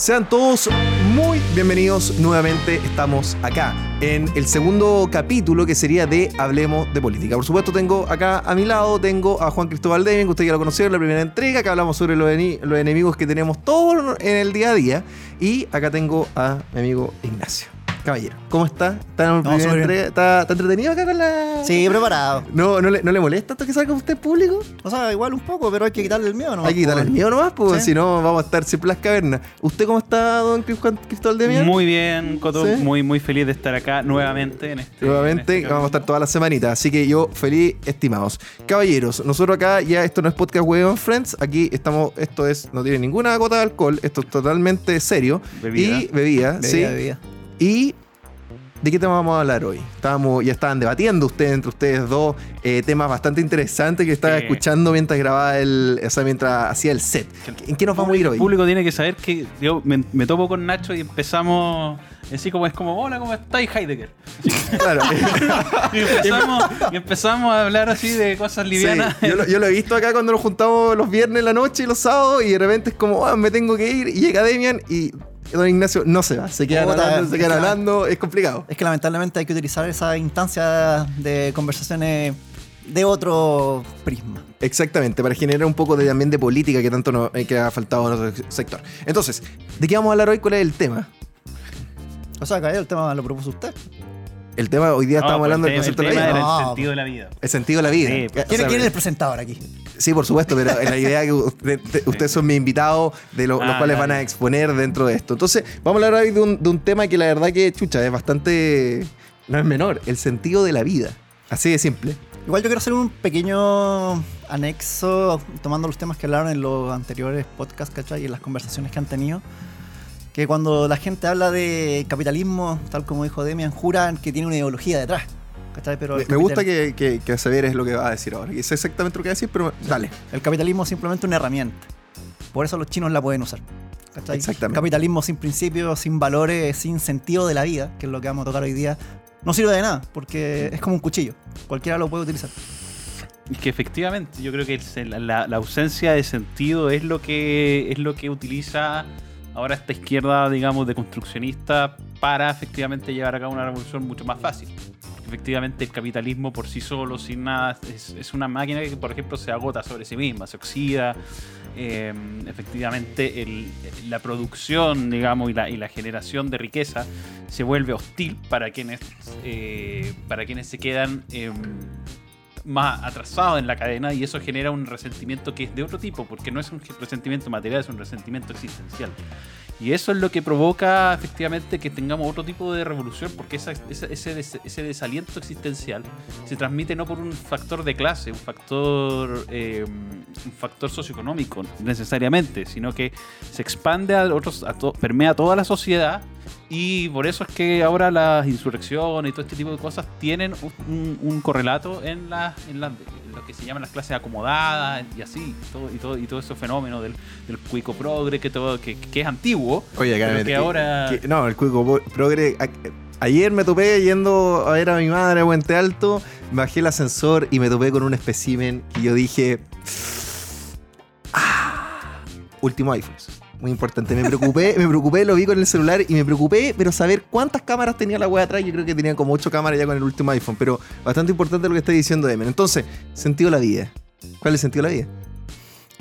Sean todos muy bienvenidos nuevamente. Estamos acá en el segundo capítulo que sería de Hablemos de Política. Por supuesto, tengo acá a mi lado, tengo a Juan Cristóbal Deming, que usted ya lo conoció en la primera entrega, que hablamos sobre los, los enemigos que tenemos todos en el día a día. Y acá tengo a mi amigo Ignacio. Caballero, ¿cómo está? ¿Está, en No, súper bien. entre- ¿Está, está entretenido acá con la.? Sí, preparado. ¿No, no, le, ¿No le molesta esto que salga usted en público? O sea, igual un poco, pero hay que quitarle el miedo, ¿no? Hay que quitarle el miedo nomás, Sí. si no vamos a estar siempre en las cavernas. ¿Usted cómo está, don Cristóbal de Muy bien, Coto. ¿Sí? Muy, muy feliz de estar acá nuevamente en este. Nuevamente en este vamos a estar todas las semanitas, así que yo feliz, estimados. Caballeros, nosotros acá ya esto no es podcast Weón Friends, aquí estamos, esto es, no tiene ninguna gota de alcohol, esto es totalmente serio. Bebida. Y bebida, Bebida, sí. bebida. Y ¿de qué tema vamos a hablar hoy? Estábamos, ya estaban debatiendo ustedes, entre ustedes dos, eh, temas bastante interesantes que estaba Sí. escuchando mientras grababa el, o sea, mientras hacía el set. ¿En qué nos vamos a ir El hoy? público tiene que saber que yo me, me topo con Nacho y empezamos. Así como es como, hola, ¿cómo estáis, Heidegger? Claro. Y empezamos, y empezamos a hablar así de cosas livianas. Sí, yo, lo, yo lo he visto acá cuando nos juntamos los viernes en la noche y los sábados y de repente es como, "Ah, me tengo que ir y llega Demian y don Ignacio no se va, se quedan Puta, hablando, se quedan hablando, es complicado. Es que lamentablemente hay que utilizar esa instancia de conversaciones de otro prisma. Exactamente, para generar un poco de, también de política que tanto nos, eh, que ha faltado a nuestro sector. Entonces, ¿de qué vamos a hablar hoy? ¿Cuál es el tema? O sea, que el tema lo propuso usted. El tema, hoy día No, estábamos pues hablando el del tema- concepto de la vida. era No, el sentido de la vida. El sentido de la vida. Sí, pues. O ¿Quién, sea, quién es el presentador aquí? Sí, por supuesto, pero la idea que usted- te- ustedes son mis invitados, de lo- los Ah, cuales dale. van a exponer dentro de esto. Entonces, vamos a hablar hoy de un, de un tema que la verdad que, chucha, es bastante... No es menor, el sentido de la vida. Así de simple. Igual yo quiero hacer un pequeño anexo tomando los temas que hablaron en los anteriores podcasts, ¿cachai? Y en las conversaciones que han tenido. Que cuando la gente habla de capitalismo, tal como dijo Demian, juran que tiene una ideología detrás. ¿Cachai? Pero el Me me gusta que, que, que Xavier es lo que va a decir ahora. que sé exactamente lo que va a decir, pero dale. El capitalismo es simplemente una herramienta. Por eso los chinos la pueden usar. ¿cachai? Exactamente. Capitalismo sin principios, sin valores, sin sentido de la vida, que es lo que vamos a tocar hoy día, no sirve de nada, porque es como un cuchillo. Cualquiera lo puede utilizar. Y que efectivamente, yo creo que la, la ausencia de sentido es lo que es lo que utiliza ahora esta izquierda, digamos, de construccionista para efectivamente llevar a cabo una revolución mucho más fácil. Efectivamente, el capitalismo por sí solo, sin nada, es, es una máquina que, por ejemplo, se agota sobre sí misma, se oxida. Eh, efectivamente, el- la producción, digamos, y la, y la generación de riqueza se vuelve hostil para quienes, eh, para quienes se quedan em, más atrasados en la cadena y eso genera un resentimiento que es de otro tipo, porque no es un resentimiento material, es un resentimiento existencial. Y eso es lo que provoca efectivamente que tengamos otro tipo de revolución, porque ese, ese desaliento existencial se transmite no por un factor de clase, un factor, eh, un factor socioeconómico necesariamente, sino que se expande a otros, a permea toda la sociedad y por eso es que ahora las insurrecciones y todo este tipo de cosas tienen un, un correlato en, la, en, la- en lo que se llaman las clases acomodadas y así, todo, y, todo, y todo ese fenómeno del, del cuico progre que, todo, que, que es antiguo, Oye, que ahora... que- no, el cuico progre. Ayer me topé yendo a ver a mi madre a Puente Alto, bajé el ascensor y me topé con un espécimen y yo dije. "Ah, último iPhone. Muy importante. Me preocupé, me preocupé, lo vi con el celular y me preocupé, pero saber cuántas cámaras tenía la wea atrás. Yo creo que tenía como 8 cámaras ya con el último iPhone. Pero bastante importante lo que está diciendo Emen. Entonces, sentido la vida. ¿Cuál es el sentido de la vida?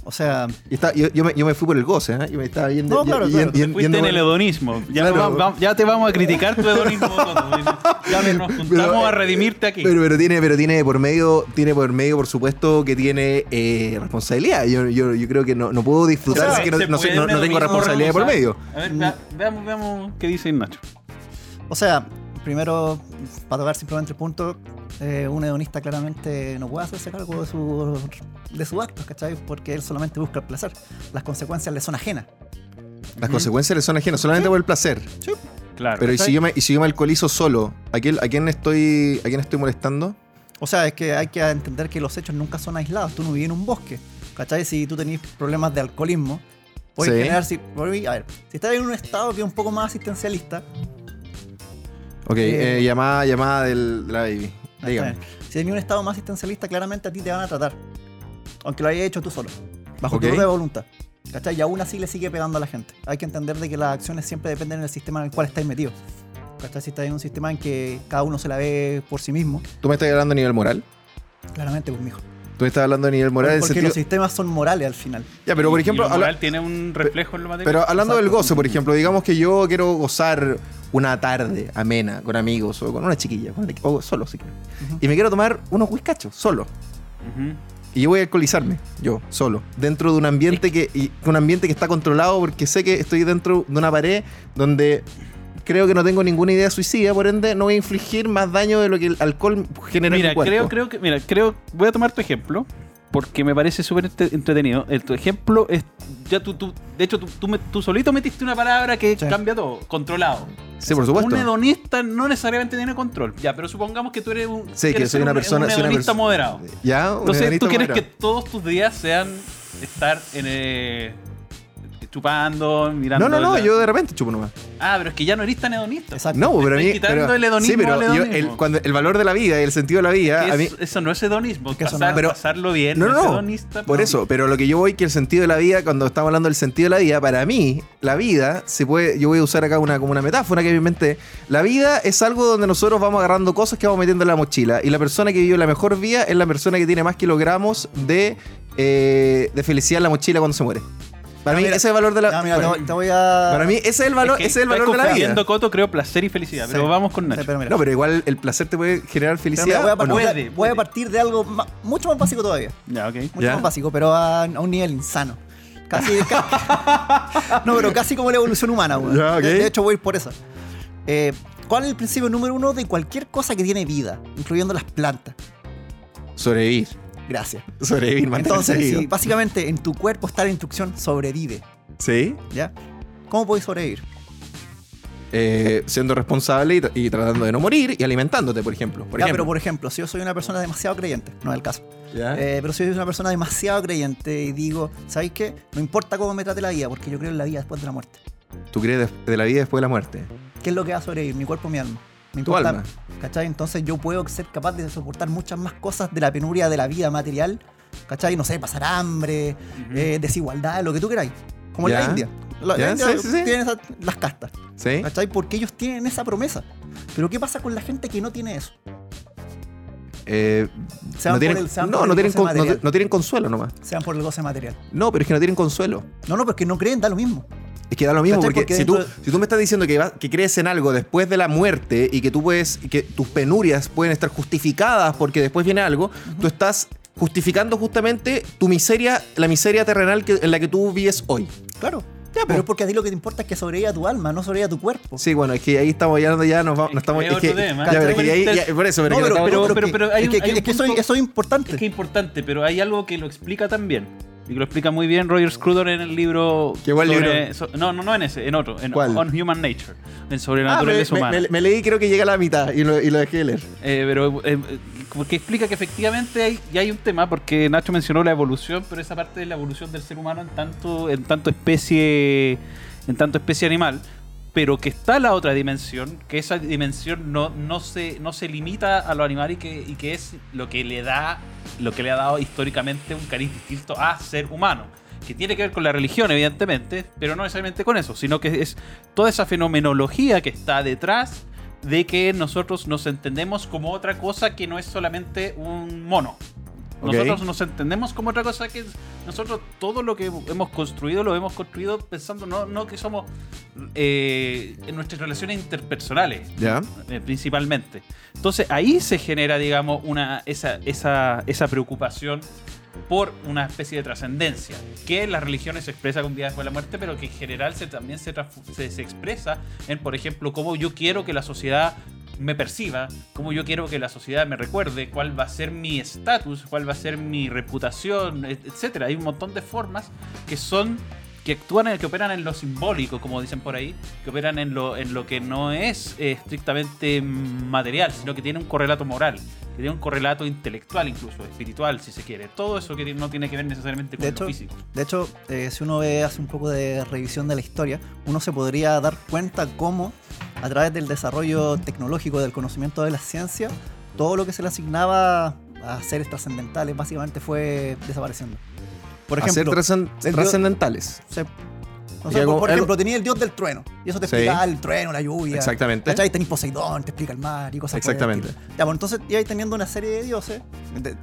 O sea, Y está- yo, yo me, yo me fui por el goce, ¿eh? Yo me estaba yendo. No, claro, claro. fuiste yendo en el hedonismo. Ya, Claro. no va- va- ya te vamos a criticar tu hedonismo. Ya nos juntamos Pero, a eh, redimirte aquí. Pero, pero tiene, pero tiene por medio, tiene por medio, por supuesto, que tiene eh, responsabilidad. Yo, yo, yo creo que no, no puedo disfrutar O sea, si es que no, no sé- tengo responsabilidad por medio. A ver, vea- veamos, veamos qué dice Nacho. o sea, primero, para tocar simplemente el punto, eh, un hedonista claramente no puede hacerse cargo de sus de sus actos, ¿cachai? Porque él solamente busca el placer. Las consecuencias le son ajenas. Las consecuencias le son ajenas solamente por el placer. Claro. Pero ¿y si, yo me, y si yo me alcoholizo solo, ¿a quién, a quién estoy, ¿a quién estoy molestando? O sea, es que hay que entender que los hechos nunca son aislados. Tú no vives en un bosque. ¿Cachai? Si tú tenés problemas de alcoholismo, puedes Sí. generar. Si, a ver, si estás en un estado que es un poco más asistencialista, Ok, Eh, eh, llamada, llamada del, de la baby. Dígame. si tenés un estado más asistencialista, claramente a ti te van a tratar. Aunque lo hayas hecho tú solo. Bajo Ok. tu propia voluntad. ¿Cachai? Y aún así le sigue pegando a la gente. Hay que entender de que las acciones siempre dependen del sistema en el cual estáis metidos. ¿Cachai? Si estáis en un sistema en que cada uno se la ve por sí mismo, ¿Tú me estás hablando a nivel moral? claramente, pues, mijo. Tú estás hablando a nivel moral Porque sentido... los sistemas son morales al final. Ya, pero por ejemplo... y lo habla- moral tiene un reflejo en lo material. Pero hablando del goce, por ejemplo, digamos que yo quiero gozar una tarde amena con amigos o con una chiquilla, con- o solo si quiero. Y me quiero tomar unos whiskachos, solo. Y yo voy a alcoholizarme, yo, solo, dentro de un ambiente que, y- un ambiente que está controlado porque sé que estoy dentro de una pared donde creo que no tengo ninguna idea suicida, por ende no voy a infligir más daño de lo que el alcohol genera en Mira, mi cuerpo. creo, creo que, mira, creo, voy a tomar tu ejemplo porque me parece súper entretenido. El, tu ejemplo es, ya tú, tú de hecho, tú, tú, solito metiste una palabra que Sí. cambia todo, controlado. Sí, por supuesto. Un hedonista no necesariamente tiene control. Ya, pero supongamos que tú eres un, Sí, que soy una un- persona- un hedonista moderado. Ya, un Entonces, tú quieres que todos tus días sean estar en eh, chupando, mirando. No, no, no, la- yo de repente chupo nomás. Ah, pero es que ya no eres tan hedonista. Exacto. No, pero a mí. quitando pero- el hedonismo sí, pero yo- el, cuando, el valor de la vida y el sentido de la vida, Que a mí. es- eso no es hedonismo. Eso pasar- no- pero- pasarlo bien No, no, no, es hedonista. Por eso, pero lo que yo voy que el sentido de la vida, cuando estamos hablando del sentido de la vida, para mí, la vida se puede, yo voy a usar acá una como una metáfora que me inventé. La vida es algo donde nosotros vamos agarrando cosas que vamos metiendo en la mochila. Y la persona que vive la mejor vida es la persona que tiene más kilogramos de, eh, de felicidad en la mochila cuando se muere. Para mí, mira. ese es el valor de la. Ya, mira, para, voy- te voy a. para mí, ese es el valor, Es que ese es el valor de la vida. confundiendo, Coto, creo placer y felicidad. Sí. Pero vamos con Nacho. Sí, pero mira. No, pero igual el placer te puede generar felicidad. voy, a ¿o no? partir, Puede, voy puede. a partir de algo mucho más básico todavía. Ya, ok. Mucho Ya. más básico, pero a, a un nivel insano. Casi. ca- no, pero casi como la evolución humana, weón. Ya, ok. de, de hecho, voy a ir por eso. Eh, ¿Cuál es el principio número uno de cualquier cosa que tiene vida, incluyendo las plantas? Sobrevivir. Gracias. Sobrevivir, Entonces, si básicamente en tu cuerpo está la instrucción sobrevive, Sí. ¿ya? ¿Cómo podéis sobrevivir? eh, siendo responsable y, tra- y tratando de no morir y alimentándote, por ejemplo. Por Ya, ejemplo. pero por ejemplo, si yo soy una persona demasiado creyente, no es el caso, ¿Ya? eh, pero si soy una persona demasiado creyente y digo, ¿sabéis qué? No importa cómo me trate la vida, porque yo creo en la vida después de la muerte. ¿Tú crees de, de la vida después de la muerte? ¿Qué es lo que va a sobrevivir? Mi cuerpo o mi alma. Me Tu importa, alma. ¿Cachai? Entonces yo puedo ser capaz de soportar muchas más cosas de la penuria de la vida material. ¿Cachai? No sé, pasar hambre, eh, desigualdad, lo que tú queráis. Como en la India. La, Ya, India sí, sí, sí. tiene esas- las castas. ¿Sí? ¿Cachai? Porque ellos tienen esa promesa. Pero ¿qué pasa con la gente que no tiene eso? Eh, no, tienen, por el- no, no tienen con- no, no tienen consuelo nomás. Sean por el goce material. No, pero es que no tienen consuelo. No, no, porque no creen, da lo mismo. Es que da lo mismo, porque, Porque si, tú, si tú me estás diciendo que, que crees en algo después de la muerte y que tú puedes, que tus penurias pueden estar justificadas porque después viene algo, tú estás justificando justamente tu miseria, la miseria terrenal que, en la que tú vives hoy. Claro. Ya, pero es porque a ti lo que te importa es que sobreviva tu alma, no sobreviva tu cuerpo. Sí, bueno, es que ahí estamos ya, ya nos vamos, Es no estamos. es que- otro tema. ya, pero es que ¿Cachai? ahí- ya- por eso, pero, No, que pero, no pero, estamos- pero- que- pero hay es que, hay un es que eso, eso es importante. Es que es importante, pero hay algo que lo explica también. Y que lo explica muy bien Roger Scruder en el libro. ¿Qué buen sobre- libro? so- no, no, no en ese, en otro. En ¿Cuál? On Human Nature. En sobre la Ah, naturaleza me- humana. me- me leí, creo que llega a la mitad y lo, y lo dejé de leer. Eh, pero eh, porque explica que efectivamente hay, ya hay un tema, porque Nacho mencionó la evolución, pero esa parte de la evolución del ser humano en tanto, en tanto especie, en tanto especie animal, pero que está la otra dimensión, que esa dimensión no, no se, no se limita a lo animal y que, y que es lo que le da, lo que le ha dado históricamente un cariz distinto a ser humano. Que tiene que ver con la religión, evidentemente, pero no necesariamente con eso, sino que es toda esa fenomenología que está detrás de que nosotros nos entendemos como otra cosa que no es solamente un mono. Nosotros nos entendemos como otra cosa que nosotros todo lo que hemos construido lo hemos construido pensando no, no que somos eh, en nuestras relaciones interpersonales eh, principalmente. Entonces ahí se genera, digamos, una, esa, esa, esa preocupación por una especie de trascendencia, que en las religiones se expresa con vida después de la muerte, pero que en general se, también se, se, se expresa en, por ejemplo, cómo yo quiero que la sociedad me perciba, cómo yo quiero que la sociedad me recuerde, cuál va a ser mi estatus, cuál va a ser mi reputación, et- etcétera. Hay un montón de formas que son que actúan, en, que operan en lo simbólico, como dicen por ahí, que operan en lo, en lo que no es eh, estrictamente material, sino que tiene un correlato moral, que tiene un correlato intelectual incluso, espiritual, si se quiere. Todo eso que no tiene que ver necesariamente con De lo hecho, físico. De hecho, eh, si uno ve, hace un poco de revisión de la historia, uno se podría dar cuenta cómo, a través del desarrollo tecnológico del conocimiento de la ciencia, todo lo que se le asignaba a seres trascendentales básicamente fue desapareciendo. Por ejemplo, dios- trascendentales. se- por, ejemplo, tenía el dios del trueno. Y eso te Sí. explica el trueno, la lluvia. Exactamente. ¿Cachai? Tenís Poseidón, te explica el mar y cosas Exactamente. Ya, pues entonces ibais teniendo una serie de dioses,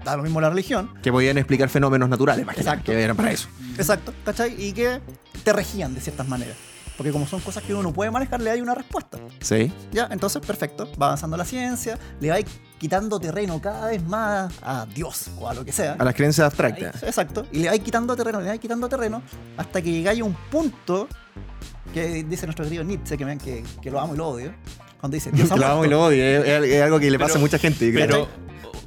da lo mismo la religión, Que podían explicar fenómenos naturales, imagínate, Exacto. que eran para eso. exacto, ¿cachai? Y que te regían de ciertas maneras. Porque como son cosas que uno no puede manejar, le hay una respuesta. Sí. Ya, entonces, perfecto. Va avanzando la ciencia, le vais quitando terreno cada vez más a Dios o a lo que sea. A las creencias abstractas. exacto. Y le vais quitando terreno, le vais quitando terreno, hasta que llegáis a un punto que dice nuestro querido Nietzsche, que, vean que, que lo amo y lo odio. Cuando dice, Dios ha lo amo y lo odio, es, es- algo que le pasa Pero- a mucha gente. Pero,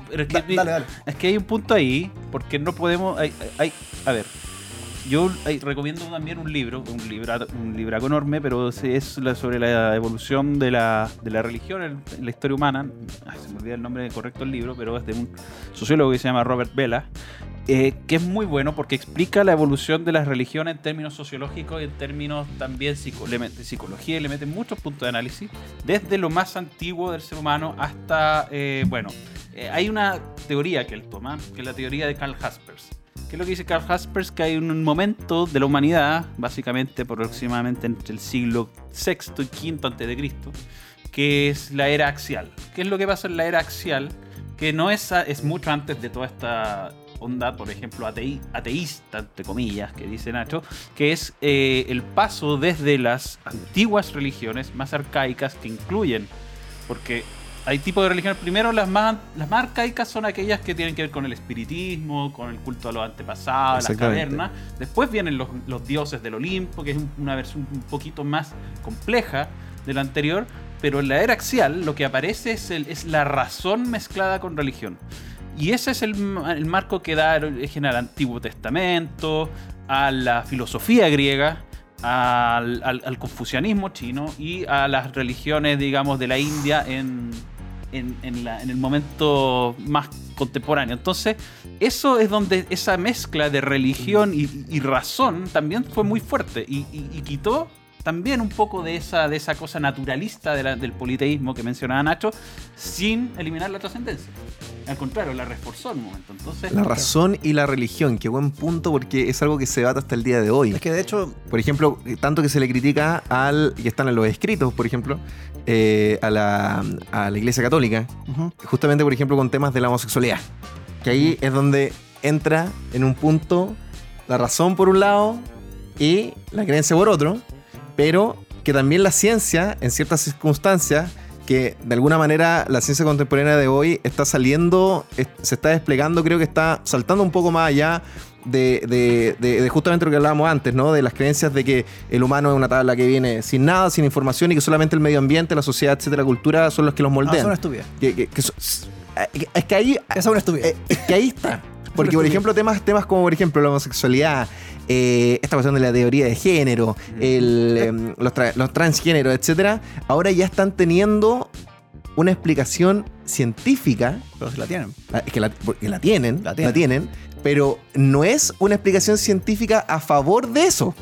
pero es, Da- que, dale, dale. es que hay un punto ahí, porque no podemos. Hay, hay- a ver, yo hay- recomiendo también un libro, un libro un libraco enorme, pero es- sobre la evolución de la, de la religión en, la historia humana. Ay, se me olvida el nombre correcto del libro, pero es de un sociólogo que se llama Robert Vela. eh, que es muy bueno porque explica la evolución de las religiones en términos sociológicos y en términos también psico- de psicología y le mete muchos puntos de análisis, desde lo más antiguo del ser humano hasta, eh, bueno, eh, hay una teoría que él toma, que es la teoría de Karl Jaspers. ¿Qué es lo que dice Karl Jaspers? Que hay un momento de la humanidad, básicamente aproximadamente entre el siglo VI y V antes de Cristo, que es la era axial. ¿Qué es lo que pasa en la era axial? Que no es, es mucho antes de toda esta onda, por ejemplo, atei- ateísta, entre comillas, que dice Nacho, que es eh, el paso desde las antiguas religiones más arcaicas que incluyen, porque hay tipos de religiones, primero las más, las más arcaicas son aquellas que tienen que ver con el espiritismo, con el culto a los antepasados, las cavernas, después vienen los, los dioses del Olimpo, que es un- una versión un poquito más compleja de la anterior, pero en la era axial lo que aparece es, el- es la razón mezclada con religión. Y ese es el, el marco que da origen al Antiguo Testamento, a la filosofía griega, al, al- al confucianismo chino y a las religiones, digamos, de la India en, en, el momento más contemporáneo. Entonces, eso es donde esa mezcla de religión y, razón también fue muy fuerte y quitó también un poco de esa, de esa cosa naturalista de la- del politeísmo que mencionaba Nacho, sin eliminar la trascendencia. Al contrario, la reforzó en un momento. Entonces, La razón y la religión, qué buen punto porque es algo que se debate hasta el día de hoy. Es que de hecho, Por ejemplo, tanto que se le critica al, y están en los escritos, por ejemplo, eh, a, la, a la Iglesia Católica, justamente, por ejemplo, con temas de la homosexualidad. Que ahí es donde entra en un punto la razón por un lado y la creencia por otro, pero que también la ciencia, en ciertas circunstancias, que de alguna manera la ciencia contemporánea de hoy está saliendo, se está desplegando, creo que está saltando un poco más allá de, de- de- de justamente lo que hablábamos antes, ¿no? De las creencias de que el humano es una tabla que viene sin nada, sin información y que solamente el medio ambiente, la sociedad, etcétera, la cultura son los que los eso moldean. es una. Que- que- que so- es que ahí. Esa es una estupidez. eh, Es que ahí está. Porque, por ejemplo, temas, temas como, por ejemplo, la homosexualidad, eh, esta cuestión de la teoría de género, el, em, los, tra- los transgéneros, etcétera, ahora ya están teniendo una explicación científica, Pero si la tienen. ah, es que la, porque la tienen, La la tienen. tienen, pero no es una explicación científica a favor de eso.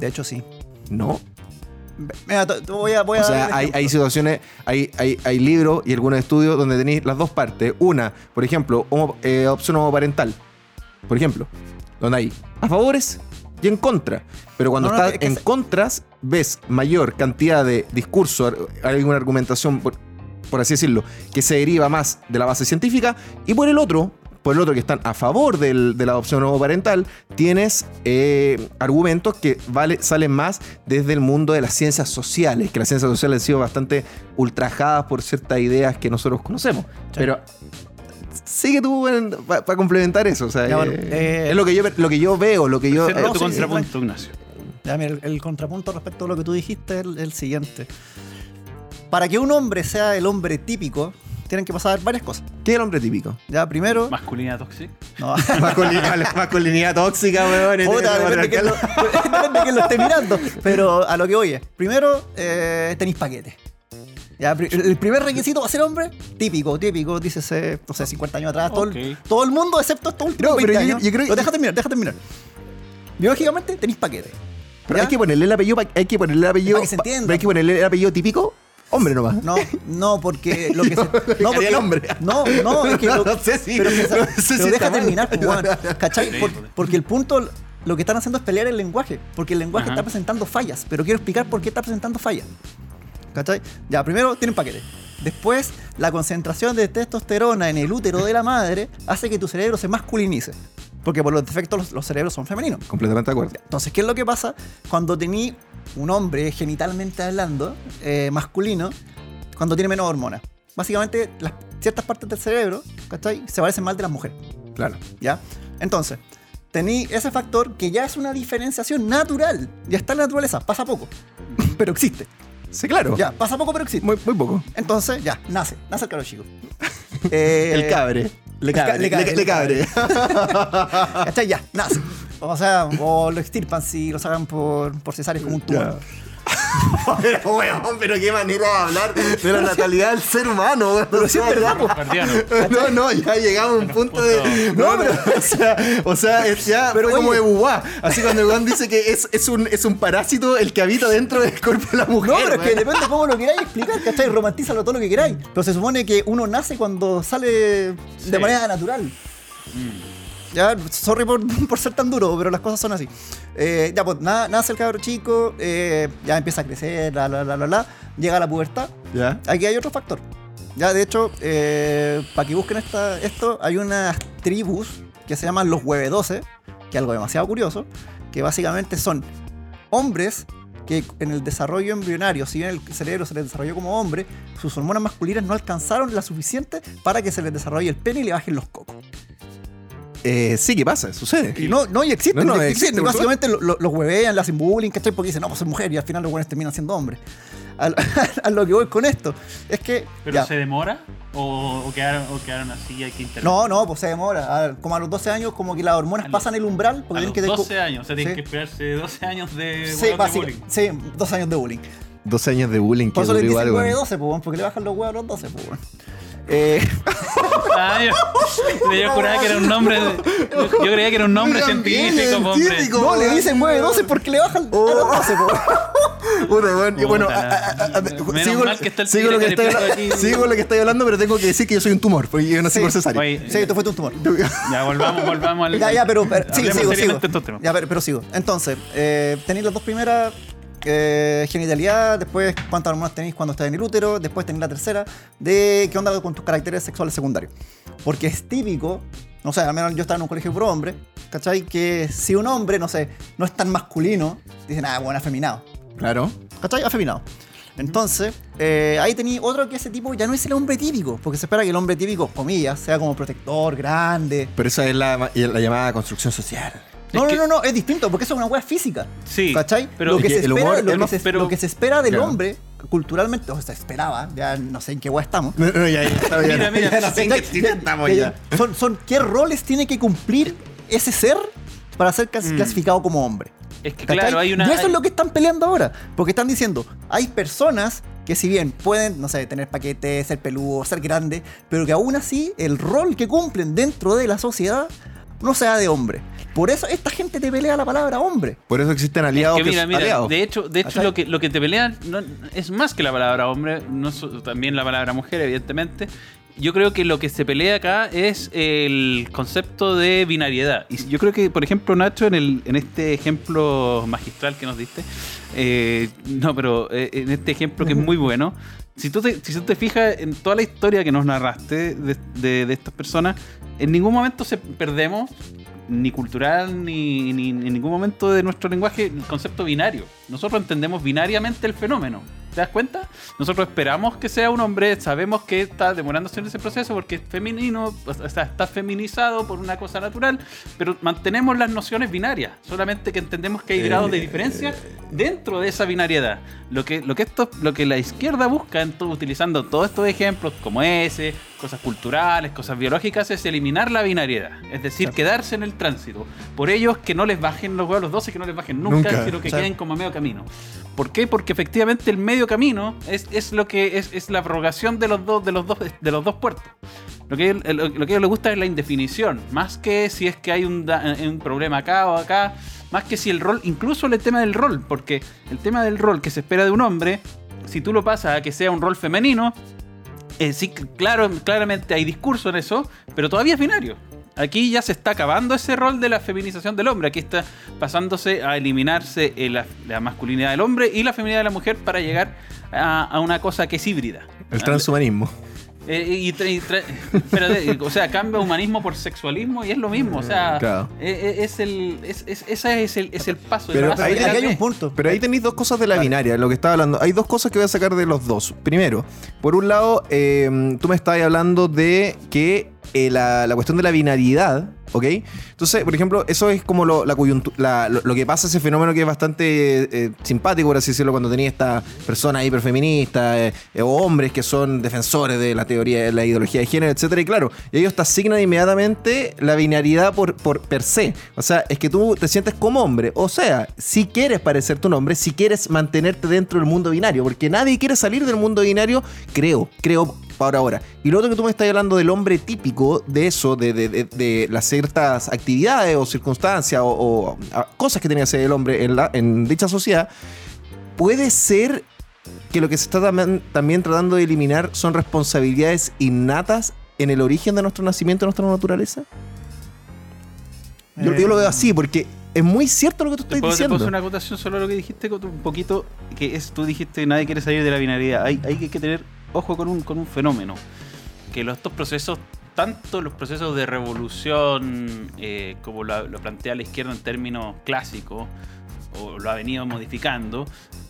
De hecho, sí. No. Mira, voy a. Voy a O sea, hay, hay situaciones, hay, hay, hay libros y algunos estudios donde tenéis las dos partes. Una, por ejemplo, homo- eh, opción homoparental. Por ejemplo, donde hay a favores y en contra. Pero cuando No, no, estás en se- contras, ves mayor cantidad de discurso, ar- alguna argumentación, por, por así decirlo, que se deriva más de la base científica. Y por el otro, por el otro que están a favor del- de la adopción homoparental, tienes eh, argumentos que vale, salen más desde el mundo de las ciencias sociales, que las ciencias sociales han sido bastante ultrajadas por ciertas ideas que nosotros conocemos. Pero sigue tú para complementar eso. O sea, Ya, bueno, eh, eh, es lo que yo, lo que yo veo, lo que yo... No, tu sí, contrapunto, Ignacio. Ya, mira, el, el contrapunto respecto a lo que tú dijiste es el, el siguiente. Para que un hombre sea el hombre típico, tienen que pasar varias cosas. ¿Qué es el hombre típico? Ya, primero. Masculinidad tóxica. No, masculinidad, masculinidad tóxica, weón. Puta, depende de quién lo, depende de quién lo esté mirando. Pero a lo que voy es, primero, eh, tenéis paquete. Ya, el primer requisito para ser hombre, típico, típico, dícese, no sé, 50 años atrás, todo, el, todo el mundo, excepto estos últimos No, 20 pero yo- años. yo creo que- Pero deja terminar, deja terminar. Biológicamente tenéis paquete. Pero ¿Ya? hay que ponerle el apellido, hay que ponerle el apellido, Para que se entienda. hay que ponerle el apellido típico. Hombre nomás. No, no, porque lo que se. No, porque, el hombre. No, no, es que. No, lo- no sé si- Pero, no sé si pero deja mal. terminar, pues, weón, ¿cachai? Por- pues. porque el punto. Lo que están haciendo es pelear el lenguaje. Porque el lenguaje Ajá. está presentando fallas. Pero quiero explicar por qué está presentando fallas. ¿Cachai? Ya, primero tienen paquete. Después, la concentración de testosterona en el útero de la madre hace que tu cerebro se masculinice. Porque por los defectos los, los cerebros son femeninos. Completamente de acuerdo. Entonces, ¿qué es lo que pasa cuando tení un hombre genitalmente hablando, eh, masculino, cuando tiene menos hormonas? Básicamente, las, ciertas partes del cerebro, ¿cachai? Se parecen mal de las mujeres, Claro. ¿ya? Entonces, tení ese factor que ya es una diferenciación natural. Ya está en la naturaleza, pasa poco, pero existe. Sí, claro. Ya, pasa poco, pero existe. Muy, muy poco. Entonces, ya, nace, nace el caro chico. Eh, el cabre. Le cabre. le cabre, Le, le le cabre. ¿Cachai? Ya, nace. O sea, o lo extirpan si lo sacan por, por cesárea como un tumor. pero, weón, pero qué manera de hablar de la natalidad del ser humano, weón. Pero sí es verdad. Guardiano. No, no, ya llegamos a un punto de. No, pero, o sea, o sea, es ya Pero como de bubá. Así cuando el weón dice que es, es, un, es un parásito el que habita dentro del cuerpo de la mujer. No, pero es que depende cómo lo queráis explicar, ¿cachai? Romantízalo todo lo que queráis. Pero se supone que uno nace cuando sale de Sí. manera natural. Ya, sorry por, por ser tan duro, pero las cosas son así. Eh, ya, pues na- nace el cabro chico, eh, ya empieza a crecer, la, la, la, la, la, llega a la pubertad. Ya. Aquí hay otro factor. Ya, de hecho, eh, para que busquen esta, esto, hay unas tribus que se llaman los Hueve 12, que es algo demasiado curioso, que básicamente son hombres que en el desarrollo embrionario, si bien el cerebro se les desarrolló como hombre, sus hormonas masculinas no alcanzaron la suficiente para que se les desarrolle el pene y le bajen los cocos. Eh, sí, ¿qué pasa? Sucede. Y no, no, y existen, No, no, existen. por Básicamente lo- lo- los huevean, le hacen bullying, ¿cachai? Porque dicen, no, pues soy mujer, y al final los buenos terminan siendo hombres. A, a lo que voy con esto es que. ¿Pero ya, se demora? ¿O, o quedaron, ¿O quedaron así y hay que intervenir? No, no, pues se demora. A- como a los 12 años, como que las hormonas A los- pasan el umbral. Porque A tienen los que 12 años, o sea, tienen Sí. que esperarse 12 años de, Sí, huevos de básicamente. bullying. Sí, 12 años de bullying. Dos años de bullying que Por eso duro dicen igual, hueve weón. 12, pues, porque le bajan los huevos a los 12, pues. Eh, Ah, yo, yo juraba que era un nombre. yo, yo creía que era un nombre científico, hombre. científico. no, le dicen hueve 12 porque le bajan a los 12, pues, weón. Puta, weón. Y bueno, Puta, a- a- a- a- menos sigo, mal que está el sigo lo que estoy, aquí. sigo lo que estoy hablando, pero tengo que decir que yo soy un tumor, porque yo nací Sí. por cesárea. Oye, Sí, tú fuiste un tumor. Ya, volvamos, volvamos al. Ya, ya, pero, pero sigo, sigo. Ya, pero, pero sigo. Entonces, eh, tenéis las dos primeras. Eh, genitalidad, después cuántas hormonas tenéis cuando estáis en el útero, después tenéis la tercera de qué onda con tus caracteres sexuales secundarios. Porque es típico, no sé, al menos yo estaba en un colegio puro hombre, ¿cachai? Que si un hombre, no sé, no es tan masculino, dicen, ah, bueno, afeminado. Claro. ¿Cachai? Afeminado. Entonces, eh, ahí tenéis otro que ese tipo ya no es el hombre típico, porque se espera que el hombre típico, comillas, sea como protector, grande, Pero esa es la, la llamada construcción social. No, no, no, no, es distinto, porque eso es una hueá física. Sí, ¿Cachai? pero- lo, que se espera, lo, que se, pero- lo que se espera del hombre, culturalmente, o se esperaba, ya no sé en qué hueá estamos. No, no, ya, ya, está bien. Mira, mira, Ya no sé en qué estamos ya. Son, son qué roles tiene que cumplir ese ser para ser Mm. clasificado como hombre. Es que ¿Cachai? claro, hay una. y eso hay- es lo que están peleando ahora. Porque están diciendo, hay personas que si bien pueden, no sé, tener paquetes, ser peludo, ser grande, pero que aún así el rol que cumplen dentro de la sociedad no sea de hombre. Por eso esta gente te pelea la palabra hombre. Por eso existen aliados que que, mira, mira, aliados. de hecho, de hecho lo que lo que te pelean no- es más que la palabra hombre, no también la palabra mujer, evidentemente. Yo creo que lo que se pelea acá es el concepto de binariedad. Y yo creo que, por ejemplo, Nacho, en, el, en este ejemplo magistral que nos diste, eh, no, pero eh, en este ejemplo que es muy bueno, si tú, te, si tú te fijas en toda la historia que nos narraste de, de- de estas personas, en ningún momento se perdemos, ni cultural, ni, ni en ningún momento de nuestro lenguaje, el concepto binario. Nosotros entendemos binariamente el fenómeno. ¿Te das cuenta? Nosotros esperamos que sea un hombre, sabemos que está demorándose en ese proceso porque es femenino, o sea, está feminizado por una cosa natural, pero mantenemos las nociones binarias, solamente que entendemos que hay grados de diferencia dentro de esa binariedad. Lo que, lo que, esto, lo que la izquierda busca en todo- utilizando todos estos ejemplos como ese, cosas culturales, cosas biológicas, es eliminar la binariedad, es decir, quedarse en el tránsito. Por ello es que no les bajen los huevos los 12, que no les bajen nunca, Nunca, sino que sí. queden como a medio camino. ¿Por qué? Porque efectivamente el medio camino es, es lo que es, es la prorrogación de los dos de los dos de los dos puertos. Lo que, lo, lo que a ellos les gusta es la indefinición, más que si es que hay un, un problema acá o acá, más que si el rol, incluso el tema del rol, porque el tema del rol que se espera de un hombre si tú lo pasas a que sea un rol femenino, eh, sí, claro, claramente hay discurso en eso, pero todavía es binario. Aquí ya se está acabando ese rol de la feminización del hombre. Aquí está pasándose a eliminarse eh, la, masculinidad del hombre y la feminidad de la mujer para llegar a, a una cosa que es híbrida. El transhumanismo. Eh, y tra- y o sea, cambia humanismo por sexualismo y es lo mismo. O sea, Claro. eh, eh, es el, es, es- ese es el, es el paso. Pero el ahí- Aquí hay grande. un punto. Pero ahí tenéis dos cosas de la binaria, lo que estaba hablando. Hay dos cosas que voy a sacar de los dos. Primero, por un lado, eh, tú me estabas hablando de que eh, la, cuestión de la binariedad, ¿ok? Entonces, por ejemplo, eso es como lo, la la- lo, que pasa, ese fenómeno que es bastante eh, simpático, por así decirlo, cuando tenía esta persona hiperfeminista eh, o hombres que son defensores de la teoría de la ideología de género, etcétera. Y claro, ellos te asignan inmediatamente la binariedad por, por per se. O sea, es que tú te sientes como hombre. O sea, si quieres parecerte un hombre, si quieres mantenerte dentro del mundo binario, porque nadie quiere salir del mundo binario, creo, creo para ahora. Y lo otro que tú me estás hablando del hombre típico, de eso, de, de- de- de las ciertas actividades o circunstancias o, o, a, cosas que tenía que hacer el hombre en, la, en dicha sociedad, puede ser que lo que se está también, también tratando de eliminar son responsabilidades innatas en el origen de nuestro nacimiento, de nuestra naturaleza. Yo, yo lo veo así, porque es muy cierto lo que tú ¿Te estás puedo, te puedo diciendo. hacer una acotación sobre lo que dijiste un poquito? Que es, tú dijiste nadie quiere salir de la binaridad. Hay, hay que tener ojo con un, con un fenómeno. Que los, estos procesos, tanto los procesos de revolución, eh, como lo, plantea la izquierda en términos clásicos, o lo ha venido modificando,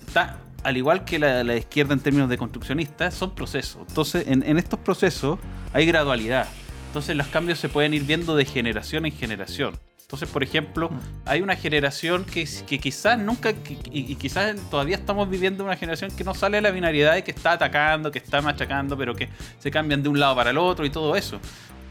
está, al igual que la, izquierda en términos de construccionistas, son procesos. Entonces, en, en estos procesos hay gradualidad. Entonces, los cambios se pueden ir viendo de generación en generación. Entonces, por ejemplo, hay una generación que, que quizás nunca, que- y, y quizás todavía estamos viviendo una generación que no sale de la binariedad y que está atacando, que está machacando, pero que se cambian de un lado para el otro y todo eso.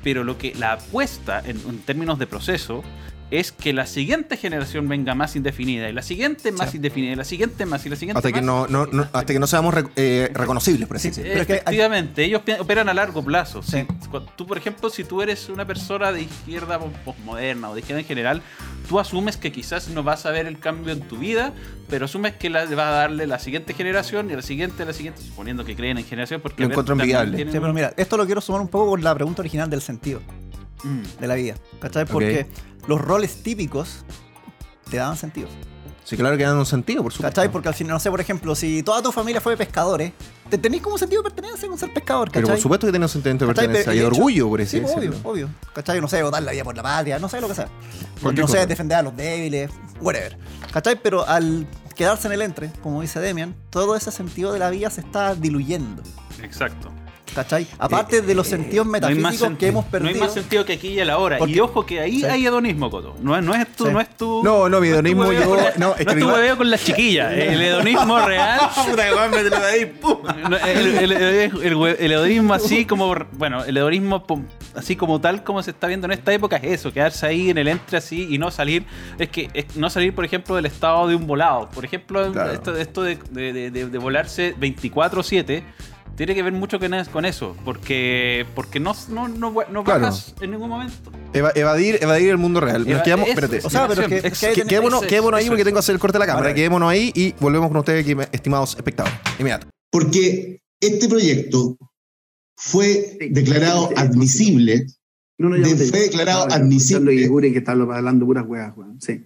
Pero lo que la apuesta en, en términos de proceso es que la siguiente generación venga más indefinida y la siguiente más Sí. indefinida y la siguiente más y la siguiente Hasta que más. no, no- no- hasta que no seamos eh, reconocibles, por así Sí, decirlo. pero es que hay- Efectivamente, ellos operan a largo plazo. Sí. Si- cu- Tú, por ejemplo, si tú eres una persona de izquierda pos- posmoderna o de izquierda en general, tú asumes que quizás no vas a ver el cambio en tu vida, pero asumes que la, va a darle la siguiente generación y la siguiente, la siguiente, suponiendo que creen en generación. Porque Lo encuentro envidiable. tienen Sí, pero mira, esto lo quiero sumar un poco con la pregunta original del sentido Mm. de la vida. ¿Cachai? Porque los roles típicos te daban sentido. Sí, claro que dan un sentido, por supuesto. ¿Cachai? Porque al final, no sé, por ejemplo, si toda tu familia fue de pescadores, te tenéis como sentido de pertenencia con ser pescador, ¿cachai? Pero por supuesto que tiene un sentimiento de pertenencia y de de hecho- orgullo, por así Sí, obvio, decirlo. obvio. ¿Cachai? No sé, votar la vida por la patria, no sé lo que sea. Porque no sé, defender a los débiles, whatever. ¿Cachai? Pero al quedarse en el entre, como dice Demian, todo ese sentido de la vida se está diluyendo. Exacto. ¿Cachai? Aparte de los sentidos No hay, más metafísicos sen- que hemos no perdido. hay más sentido que aquí y a la hora. Porque- Y ojo que ahí Sí. hay hedonismo, Coto. No, es- no es tu, Sí. no es tu. No, no, mi hedonismo hueveo yo- la- no, es que es tu con las chiquillas. El hedonismo real. No, el, el- el- el hedonismo así como, bueno, el hedonismo así como tal como se está viendo en esta época es eso, quedarse ahí en el entre así y no salir, es que es no salir, por ejemplo, del estado de un volado. Por ejemplo, Claro. esto, de- de- de- de volarse 24/7 tiene que ver mucho con es- con eso, porque porque no, no, no, no Claro. bajas en ningún momento. Eva- evadir, evadir el mundo real. Nos Eva- quedamos, eso, espérate. O sea, pero que- es que que- Quedémonos, quedémonos ahí eso porque tengo que hacer el corte de la cámara. Quedémonos ahí y volvemos con ustedes, aquí, estimados espectadores. Inmediato. Porque este proyecto fue declarado admisible No, no, De- ya fue declarado admisible. escuchando que Guren que está hablando puras weas, weón. Sí.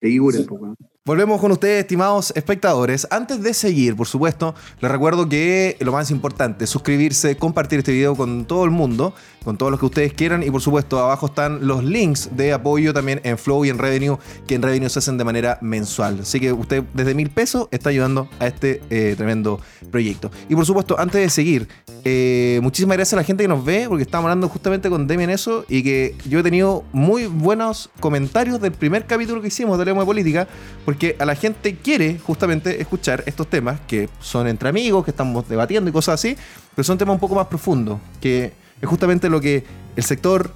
Que Guren, pues, weón. Volvemos con ustedes, estimados espectadores. Antes de seguir, por supuesto, les recuerdo que lo más importante, suscribirse, compartir este video con todo el mundo, con todos los que ustedes quieran. Y por supuesto, abajo están los links de apoyo también en Flow y en Revenue, que en Revenue se hacen de manera mensual. Así que usted desde mil pesos está ayudando a este eh, tremendo proyecto. Y por supuesto, antes de seguir, eh, muchísimas gracias a la gente que nos ve, porque estábamos hablando justamente con Demi en eso, y que yo he tenido muy buenos comentarios del primer capítulo que hicimos de Hablemos de Política, porque a la gente quiere justamente escuchar estos temas que son entre amigos, que estamos debatiendo y cosas así, pero son temas un poco más profundos, que es justamente lo que el sector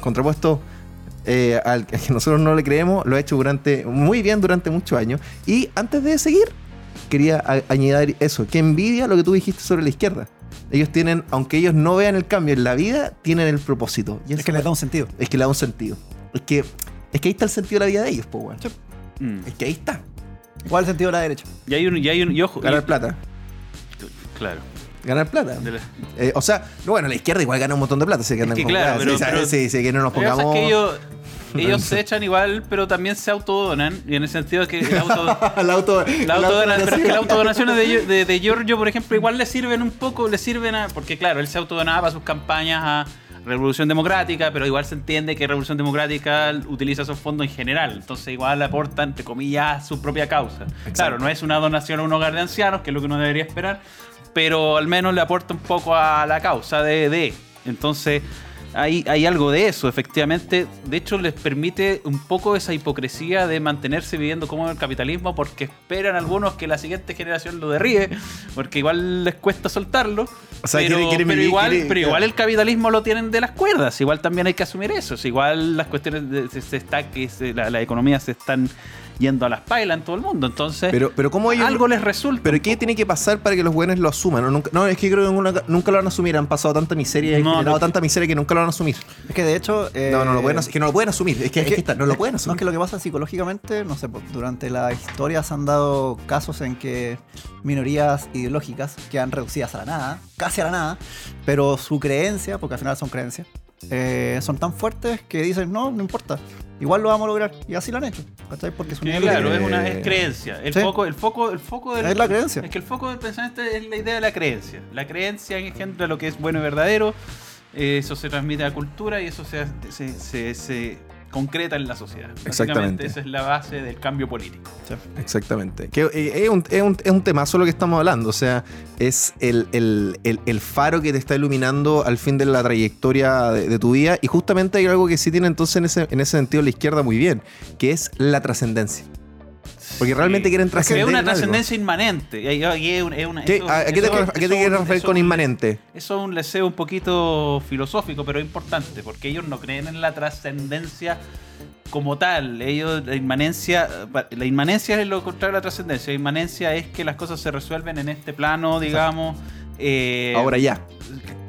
contrapuesto eh, al que nosotros no le creemos, lo ha hecho durante muy bien durante muchos años. Y antes de seguir, quería añadir eso, que envidia lo que tú dijiste sobre la izquierda. Ellos tienen, aunque ellos no vean el cambio en la vida, tienen el propósito. Y Es que les da un sentido. es que le da un sentido. Es que, es que ahí está el sentido de la vida de ellos, pues. Mm. Es que ahí está. ¿Cuál es el sentido de la derecha? Y hay un, y hay un, y ojo, y- Ganar plata. Claro. Ganar plata. La- Eh, o sea, no, bueno, la izquierda igual gana un montón de plata. Así que, claro, pero- sí, pero- sí, sí, que no nos pongamos. es que ellos, ellos se echan igual, pero también se autodonan. Y en el sentido de que el auto, la auto, la autodona- pero es que las autodonaciones de, de, de Giorgio, por ejemplo, igual le sirven un poco, le sirven a. Porque claro, él se autodonaba para sus campañas a Revolución Democrática, pero igual se entiende que Revolución Democrática utiliza esos fondos en general. Entonces igual aporta, entre comillas, a su propia causa. Claro, no es una donación a un hogar de ancianos, que es lo que uno debería esperar, pero al menos le aporta un poco a la causa de. de. Entonces. Hay, hay algo de eso, efectivamente. De hecho, les permite un poco esa hipocresía de mantenerse viviendo como en el capitalismo porque esperan algunos que la siguiente generación lo derribe, porque igual les cuesta soltarlo. O sea, pero, quieren pero vivir- igual, pero igual el capitalismo lo tienen de las cuerdas. Igual también hay que asumir eso. Igual las cuestiones de, se, se está, que se- la, la economía se están yendo a las pailas en todo el mundo. Entonces, Pero, pero ¿cómo ellos.? algo les resulta. ¿Pero qué tiene que pasar para que los buenos lo asuman? No, nunca- no, es que creo que nunca, nunca lo van a asumir. Han pasado tanta miseria y No, han generado no. tanta miseria que nunca lo van a asumir. Es que de hecho. eh, no, no lo pueden, as- que no lo pueden asumir. Es que, es que está, no lo pueden No es asumir. que lo que pasa psicológicamente, no sé, pues, durante la historia se han dado casos en que minorías ideológicas quedan reducidas a la nada, casi a la nada, pero su creencia, porque al final son creencias, eh, son tan fuertes que dicen, no, no importa, igual lo vamos a lograr. Y así lo han hecho, ¿cachai? Porque claro, es una es creencia. El Sí. foco, el foco, el foco del- Es la creencia. Es que el foco del pensamiento es la idea de la creencia. La creencia engendra lo que es bueno y verdadero. eh, Eso se transmite a la cultura y eso se, se, se- se concreta en la sociedad. Básicamente Exactamente. esa es la base del cambio político. Exactamente. Que, eh, es, un, es, un, es un temazo lo que estamos hablando. O sea, es el, el- el- el faro que te está iluminando al fin de la trayectoria de, de tu vida. Y justamente hay algo que sí tiene entonces en ese, en ese sentido la izquierda muy bien, que es la trascendencia. Porque realmente quieren trascender. Es una trascendencia inmanente. Es una- ¿Qué- eso- ¿A, qué te, eso- a qué te eso- quieres referir con inmanente? Eso es un deseo un poquito filosófico, pero importante, porque ellos no creen en la trascendencia como tal. Ellos, la inmanencia, la inmanencia es lo contrario a la trascendencia. La inmanencia es que las cosas se resuelven en este plano, digamos. eh, Ahora ya.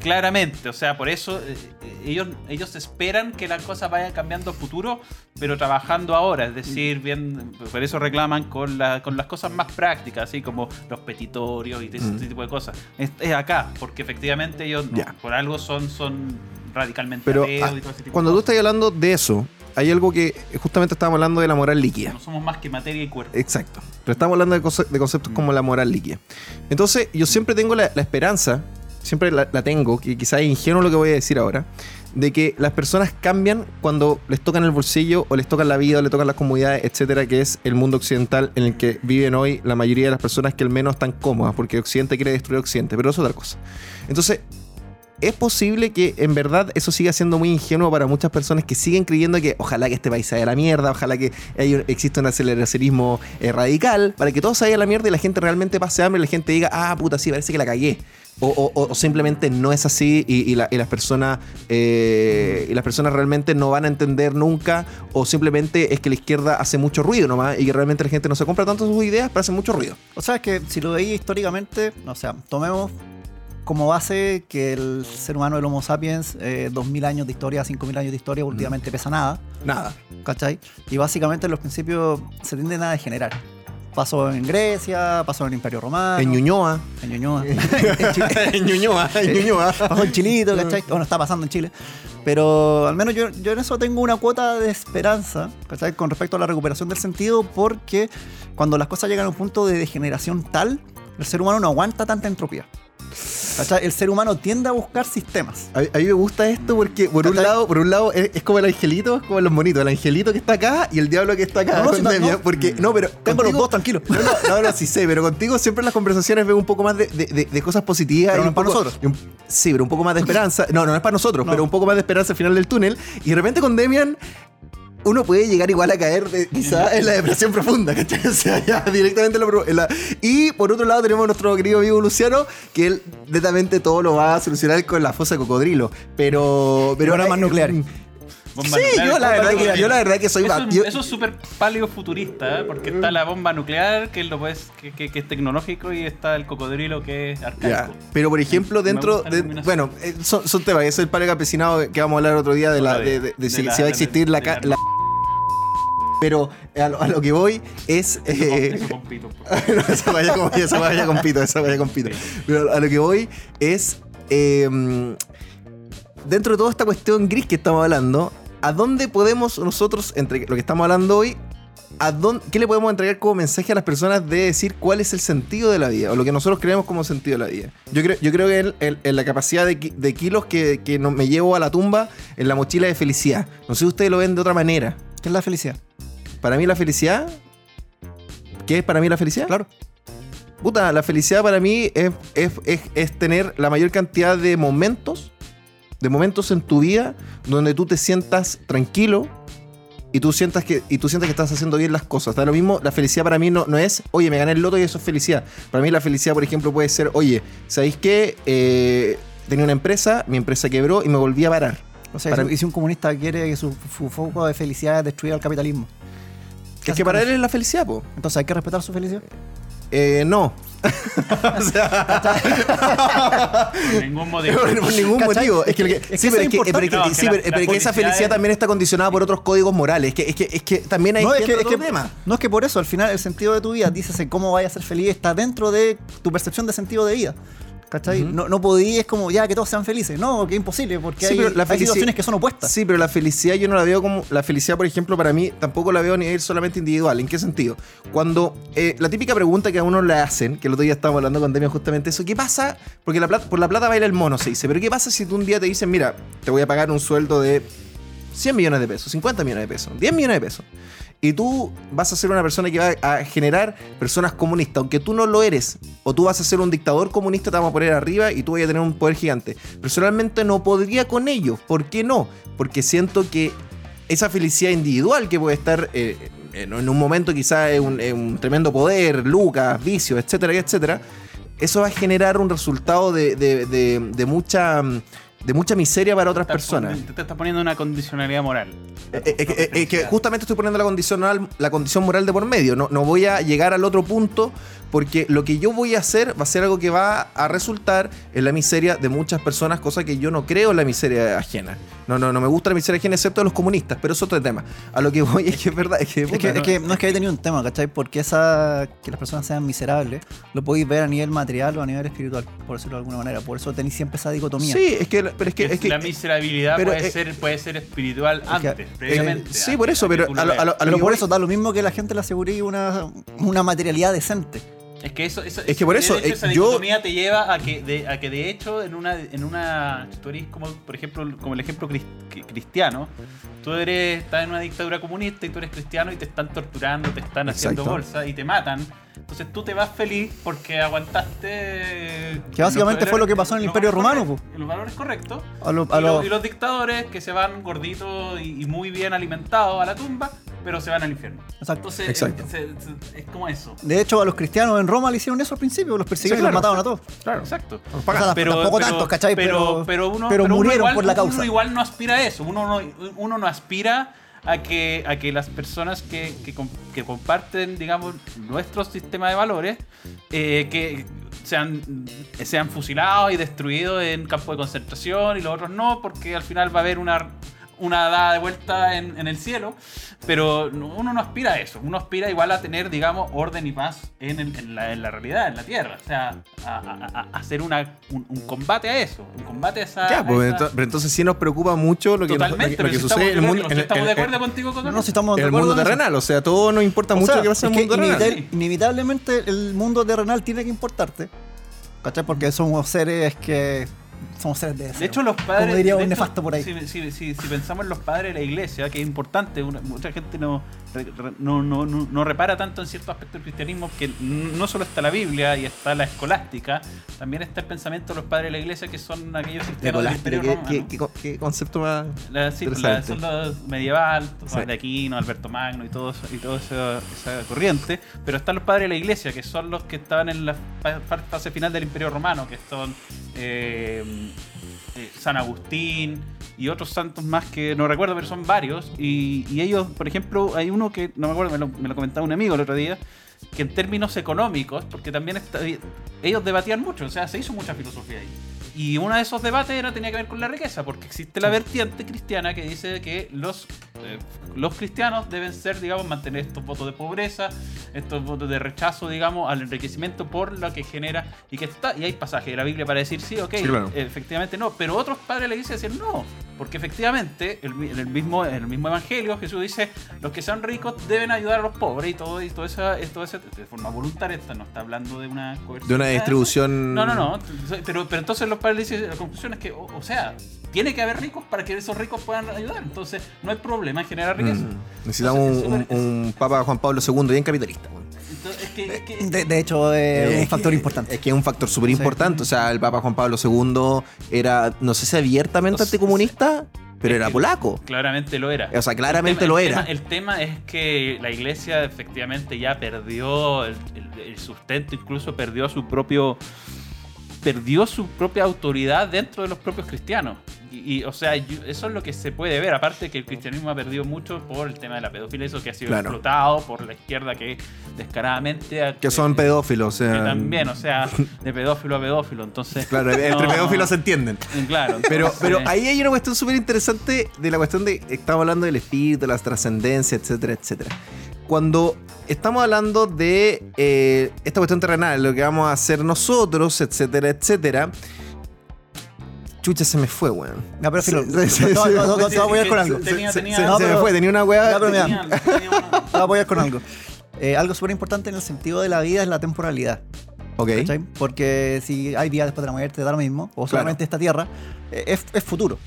Claramente, o sea, por eso eh, eh, ellos, ellos esperan que las cosas vayan cambiando a futuro, pero trabajando ahora, es decir, bien, por eso reclaman con, la- con las cosas más prácticas, así como los petitorios y ese Mm. tipo de cosas. Es, es acá, porque efectivamente ellos no, por algo son, son radicalmente Pero ateos ah, y todo ese tipo cuando de tú cosas. estás hablando de eso, hay algo que justamente estábamos hablando de la moral líquida. No somos más que materia y cuerpo. Exacto. Pero estamos hablando de, conce- de conceptos como la moral líquida. Entonces, yo siempre tengo la, la esperanza, siempre la, tengo, que quizás es ingenuo lo que voy a decir ahora, de que las personas cambian cuando les tocan el bolsillo o les tocan la vida o les tocan las comunidades, etcétera, que es el mundo occidental en el que viven hoy la mayoría de las personas que al menos están cómodas, porque Occidente quiere destruir Occidente, pero es otra cosa. Entonces, es posible que en verdad eso siga siendo muy ingenuo para muchas personas que siguen creyendo que ojalá que este país se vaya a la mierda, ojalá que exista un aceleracionismo eh, radical, para que todo se a la mierda y la gente realmente pase hambre y la gente diga, ah, puta, sí, parece que la cagué. O, o- o- o simplemente no es así y, y la- y las personas eh, y las personas realmente no van a entender nunca o simplemente es que la izquierda hace mucho ruido nomás y que realmente la gente no se compra tanto sus ideas pero hace mucho ruido. O sea, es que si lo veis históricamente, o sea, tomemos como base que el ser humano, el Homo sapiens, eh, 2000 años de historia, 5000 años de historia, últimamente pesa nada, Nada. ¿cachai? Y básicamente los principios se tienden a degenerar. Pasó en Grecia, pasó en el Imperio Romano, En Ñuñoa. en Ñuñoa, en Ñuñoa, en Ñuñoa. pasó en Chilito, ¿cachai? Bueno, está pasando en Chile. Pero al menos yo, yo en eso tengo una cuota de esperanza, ¿cachai? Con respecto a la recuperación del sentido, porque cuando las cosas llegan a un punto de degeneración tal, el ser humano no aguanta tanta entropía. ¿Cachai? El ser humano tiende a buscar sistemas. A, a mí me gusta esto porque por un ¿Cachai? lado, por un lado es, es como el angelito, es como los monitos, el angelito que está acá y el diablo que está acá. No, no, no, porque no, pero Tengo los contigo- dos, tranquilo. No, no, no, no, sí sé, pero contigo siempre en las conversaciones veo un poco más de, de- de- de cosas positivas. Pero y no un es para poco- nosotros. un- sí, pero un poco más de esperanza. No, no, no es para nosotros, No. pero un poco más de esperanza al final del túnel. Y de repente con Demian uno puede llegar igual a caer de- quizá en la depresión profunda, ¿cachai? O sea, ya directamente en la, pro- en la- Y por otro lado tenemos a nuestro querido amigo Luciano, que él netamente todo lo va a solucionar con la fosa de cocodrilo. Pero... pero Con armas nucleares. Bomba Sí, nuclear, yo la verdad que- nuclear. yo la verdad que soy Eso, yo- eso es súper paleo futurista, ¿eh? porque está la bomba nuclear, que, lo puedes, que, que- que es tecnológico, y está el cocodrilo, que es arcaico. Pero por ejemplo, dentro de. Bueno, eh, son, son temas. Es el palo campesinado que vamos a hablar otro día de, la, de, día. de- de De si, la- si va a de- existir la, la- la- Pero a lo, a lo que voy es. eh, no, esa vaya con, esa vaya con pito, esa vaya con pito. Pero a lo que voy es. eh, dentro de toda esta cuestión gris que estamos hablando, ¿a dónde podemos nosotros, entre lo que estamos hablando hoy, a dónde, qué le podemos entregar como mensaje a las personas de decir cuál es el sentido de la vida? O lo que nosotros creemos como sentido de la vida. Yo creo, yo creo que en, en- en la capacidad de, ki- de kilos que, que no- me llevo a la tumba en la mochila de felicidad. No sé si ustedes lo ven de otra manera. ¿Qué es la felicidad? Para mí la felicidad. ¿Qué es para mí la felicidad? Claro. Puta, la felicidad para mí es, es- es- es tener la mayor cantidad de momentos, de momentos en tu vida donde tú te sientas tranquilo y tú sientas que, y tú sientas que estás haciendo bien las cosas. Da lo mismo, la felicidad para mí no, no es, oye, me gané el loto y eso es felicidad. Para mí la felicidad, por ejemplo, puede ser, oye, ¿sabéis qué? Eh, tenía una empresa, mi empresa quebró y me volví a parar. O sea, Para y si- un comunista quiere que su, su foco de felicidad es destruir al capitalismo. Que es que para él es la felicidad, po. Entonces hay que respetar su felicidad. Eh, no. o sea, Por ningún motivo. Por, ningún motivo. Es que, Es que sí, eso pero es que, pero es que- No, que sí, la- pero- la pero es que esa felicidad es- también está condicionada por otros códigos morales. Es que, es que, es que también hay No, es que, otro tema. no es que por eso, al final el sentido de tu vida, dices cómo vayas a ser feliz, está dentro de tu percepción de sentido de vida. ¿Cachai? No, no podías como ya que todos sean felices. No, que es imposible, porque Sí, hay, pero la hay felici- situaciones que son opuestas. Sí, pero la felicidad yo no la veo como. La felicidad, por ejemplo, para mí tampoco la veo a nivel solamente individual. ¿En qué sentido? Cuando eh, la típica pregunta que a uno le hacen, que el otro día estábamos hablando con Demian justamente eso, ¿qué pasa? Porque la plata, por la plata baila el mono, se dice. Pero ¿qué pasa si tú un día te dicen, mira, te voy a pagar un sueldo de 100 millones de pesos, 50 millones de pesos, 10 millones de pesos? Y tú vas a ser una persona que va a generar personas comunistas, aunque tú no lo eres, o tú vas a ser un dictador comunista, te vamos a poner arriba y tú vas a tener un poder gigante. Personalmente no podría con ello. ¿Por qué no? Porque siento que esa felicidad individual que puede estar eh, en, un momento quizás es un, tremendo poder, lucas, vicios, etcétera, etcétera, eso va a generar un resultado de, de- de- de mucha de mucha miseria para otras personas. Te estás poniendo una condicionalidad moral. Eh, eh, eh, eh, que justamente estoy poniendo la, condicional, la condición moral de por medio. No, no voy a llegar al otro punto porque lo que yo voy a hacer va a ser algo que va a resultar en la miseria de muchas personas, cosa que yo no creo en la miseria ajena. No, no, no me gusta la miseria ajena excepto de los comunistas, pero es otro tema. A lo que voy es que es verdad. Es que, Es que, puta, es que no es que haya tenido un tema, ¿cachai? Porque esa que las personas sean miserables, lo podéis ver a nivel material o a nivel espiritual, por decirlo de alguna manera. Por eso tenéis siempre esa dicotomía. Sí, es que, pero es que, es que la miserabilidad pero, puede, eh, ser, puede ser espiritual que, antes, eh, previamente. sí, a- por eso, a pero lo a lo- a lo- a Pero por voy- eso da lo mismo que la gente le asegure una, una materialidad decente. Es que eso, eso- Es que por eso, hecho, eh, esa yo- dicotomía te lleva a que, de, a que de hecho en una, en una, tú eres como, por ejemplo, como el ejemplo cris- cri- cristiano, tú eres, estás en una dictadura comunista y tú eres cristiano y te están torturando, te están haciendo bolsa y te matan. Entonces tú te vas feliz porque aguantaste. Que básicamente fue lo que pasó en el Imperio Romano, correctos- Los valores correctos. A lo- a y, lo- los, y los dictadores que se van gorditos y, y muy bien alimentados a la tumba, pero se van al infierno. Exacto. Entonces, Exacto. Es, es- es como eso. De hecho, a los cristianos en Roma le hicieron eso al principio, los persiguieron Sí, y los mataron a todos. Claro. Exacto. O sea, tampoco tantos, ¿cachai? Pero, Pero- pero uno, pero uno murieron igual, por la uno igual no aspira a eso. Uno no, uno no aspira a que, a que las personas que, que, com- que comparten, digamos, nuestro sistema de valores, eh, que sean, sean fusilados y destruidos en campos de concentración y los otros no, porque al final va a haber una una dada de vuelta en, en el cielo, pero no- uno no aspira a eso, uno aspira igual a tener, digamos, orden y paz en, el- en la, en la realidad, en la tierra, o sea, a, a- a- a hacer una, un, un combate a eso, un combate a esa... Ya, a pues, esa- pero entonces sí nos preocupa mucho lo que, nos- lo lo que si sucede en el estamos, mundo, de- en- estamos de acuerdo contigo con No, no, si estamos de el acuerdo mundo en eso. terrenal. O sea, todo nos importa O mucho sea, lo que pasa en el mundo terrenal. inevitablemente- inevitablemente el mundo terrenal tiene que importarte. ¿Cachai? Porque somos seres que. Somos seres de deseo. De hecho, los padres. Como diría un hecho, nefasto por ahí. Si, si- si- si pensamos en los padres de la iglesia, que es importante, una- mucha gente no, re- re- no, no, no, no repara tanto en ciertos aspectos del cristianismo, que no solo está la Biblia y está la escolástica, también está el pensamiento de los padres de la iglesia, que son aquellos cristianos del Imperio ¿qué, Romano. qué- qué- qué concepto más. La, sí, pues, la- son los medieval, Sí. de Aquino, Alberto Magno y todo eso- y toda esa, esa corriente, pero están los padres de la iglesia, que son los que estaban en la fa- fa- fase final del Imperio Romano, que son eh, eh, San Agustín y otros santos más que no recuerdo, pero son varios. Y, y ellos, por ejemplo, hay uno que no me acuerdo, me lo, me lo comentaba un amigo el otro día, que en términos económicos, porque también está- ellos debatían mucho, o sea, se hizo mucha filosofía ahí. Y uno de esos debates era, tenía que ver con la riqueza, porque existe la vertiente cristiana que dice que los, eh, los cristianos deben ser, digamos, mantener estos votos de pobreza, estos votos de rechazo, digamos, al enriquecimiento por lo que genera y que está, y hay pasajes de la Biblia para decir sí, ok, Sí, claro. efectivamente no, pero otros padres iglesia dicen no, porque efectivamente el en el mismo, en el mismo evangelio Jesús dice los que sean ricos deben ayudar a los pobres y todo, y todo, esa, todo ese, de forma voluntaria, no está hablando de una coerción De una eso. distribución. No, no, no. Pero, pero entonces los la conclusión es que, o, o sea, tiene que haber ricos para que esos ricos puedan ayudar. Entonces, no hay problema en generar riqueza. Mm. Necesitamos un, Entonces, un- un Papa Juan Pablo II bien capitalista. weón. Entonces, es que, es que- De, de hecho, es Eh, un factor importante. Es que es un factor súper importante. O sea, el Papa Juan Pablo II era, no sé si abiertamente anticomunista, pero era que- polaco. claramente lo era. O sea, claramente tema- lo era. tema- el tema es que la iglesia efectivamente ya perdió el, el- el sustento, incluso perdió su propio. Perdió su propia autoridad dentro de los propios cristianos. Y, y, o sea, yo- eso es lo que se puede ver. Aparte que el cristianismo ha perdido mucho por el tema de la pedofilia, eso que ha sido Claro. explotado por la izquierda que descaradamente. Que son eh, pedófilos. que también, o sea, de pedófilo a pedófilo. Entonces. Claro, entre pedófilos se entienden. Claro. Pero, entonces- pero ahí hay una cuestión súper interesante de la cuestión de, estamos hablando del espíritu, de la trascendencia, etcétera, etcétera. Cuando estamos hablando de eh, esta cuestión terrenal, lo que vamos a hacer nosotros, etcétera, etcétera, chucha se me fue, weón. Ya, pero filo, no, no, no, no, te voy a apoyar con Se- algo. tenía- Se, tenía- se- no, se me fue, tenía una weá. Ya, pero mira, Te voy a apoyar con algo. Eh, algo súper importante en el sentido de la vida es la temporalidad. Ok. ¿cachai? Porque si hay vida después de la muerte, da lo mismo. O solamente esta tierra, eh, es, es futuro.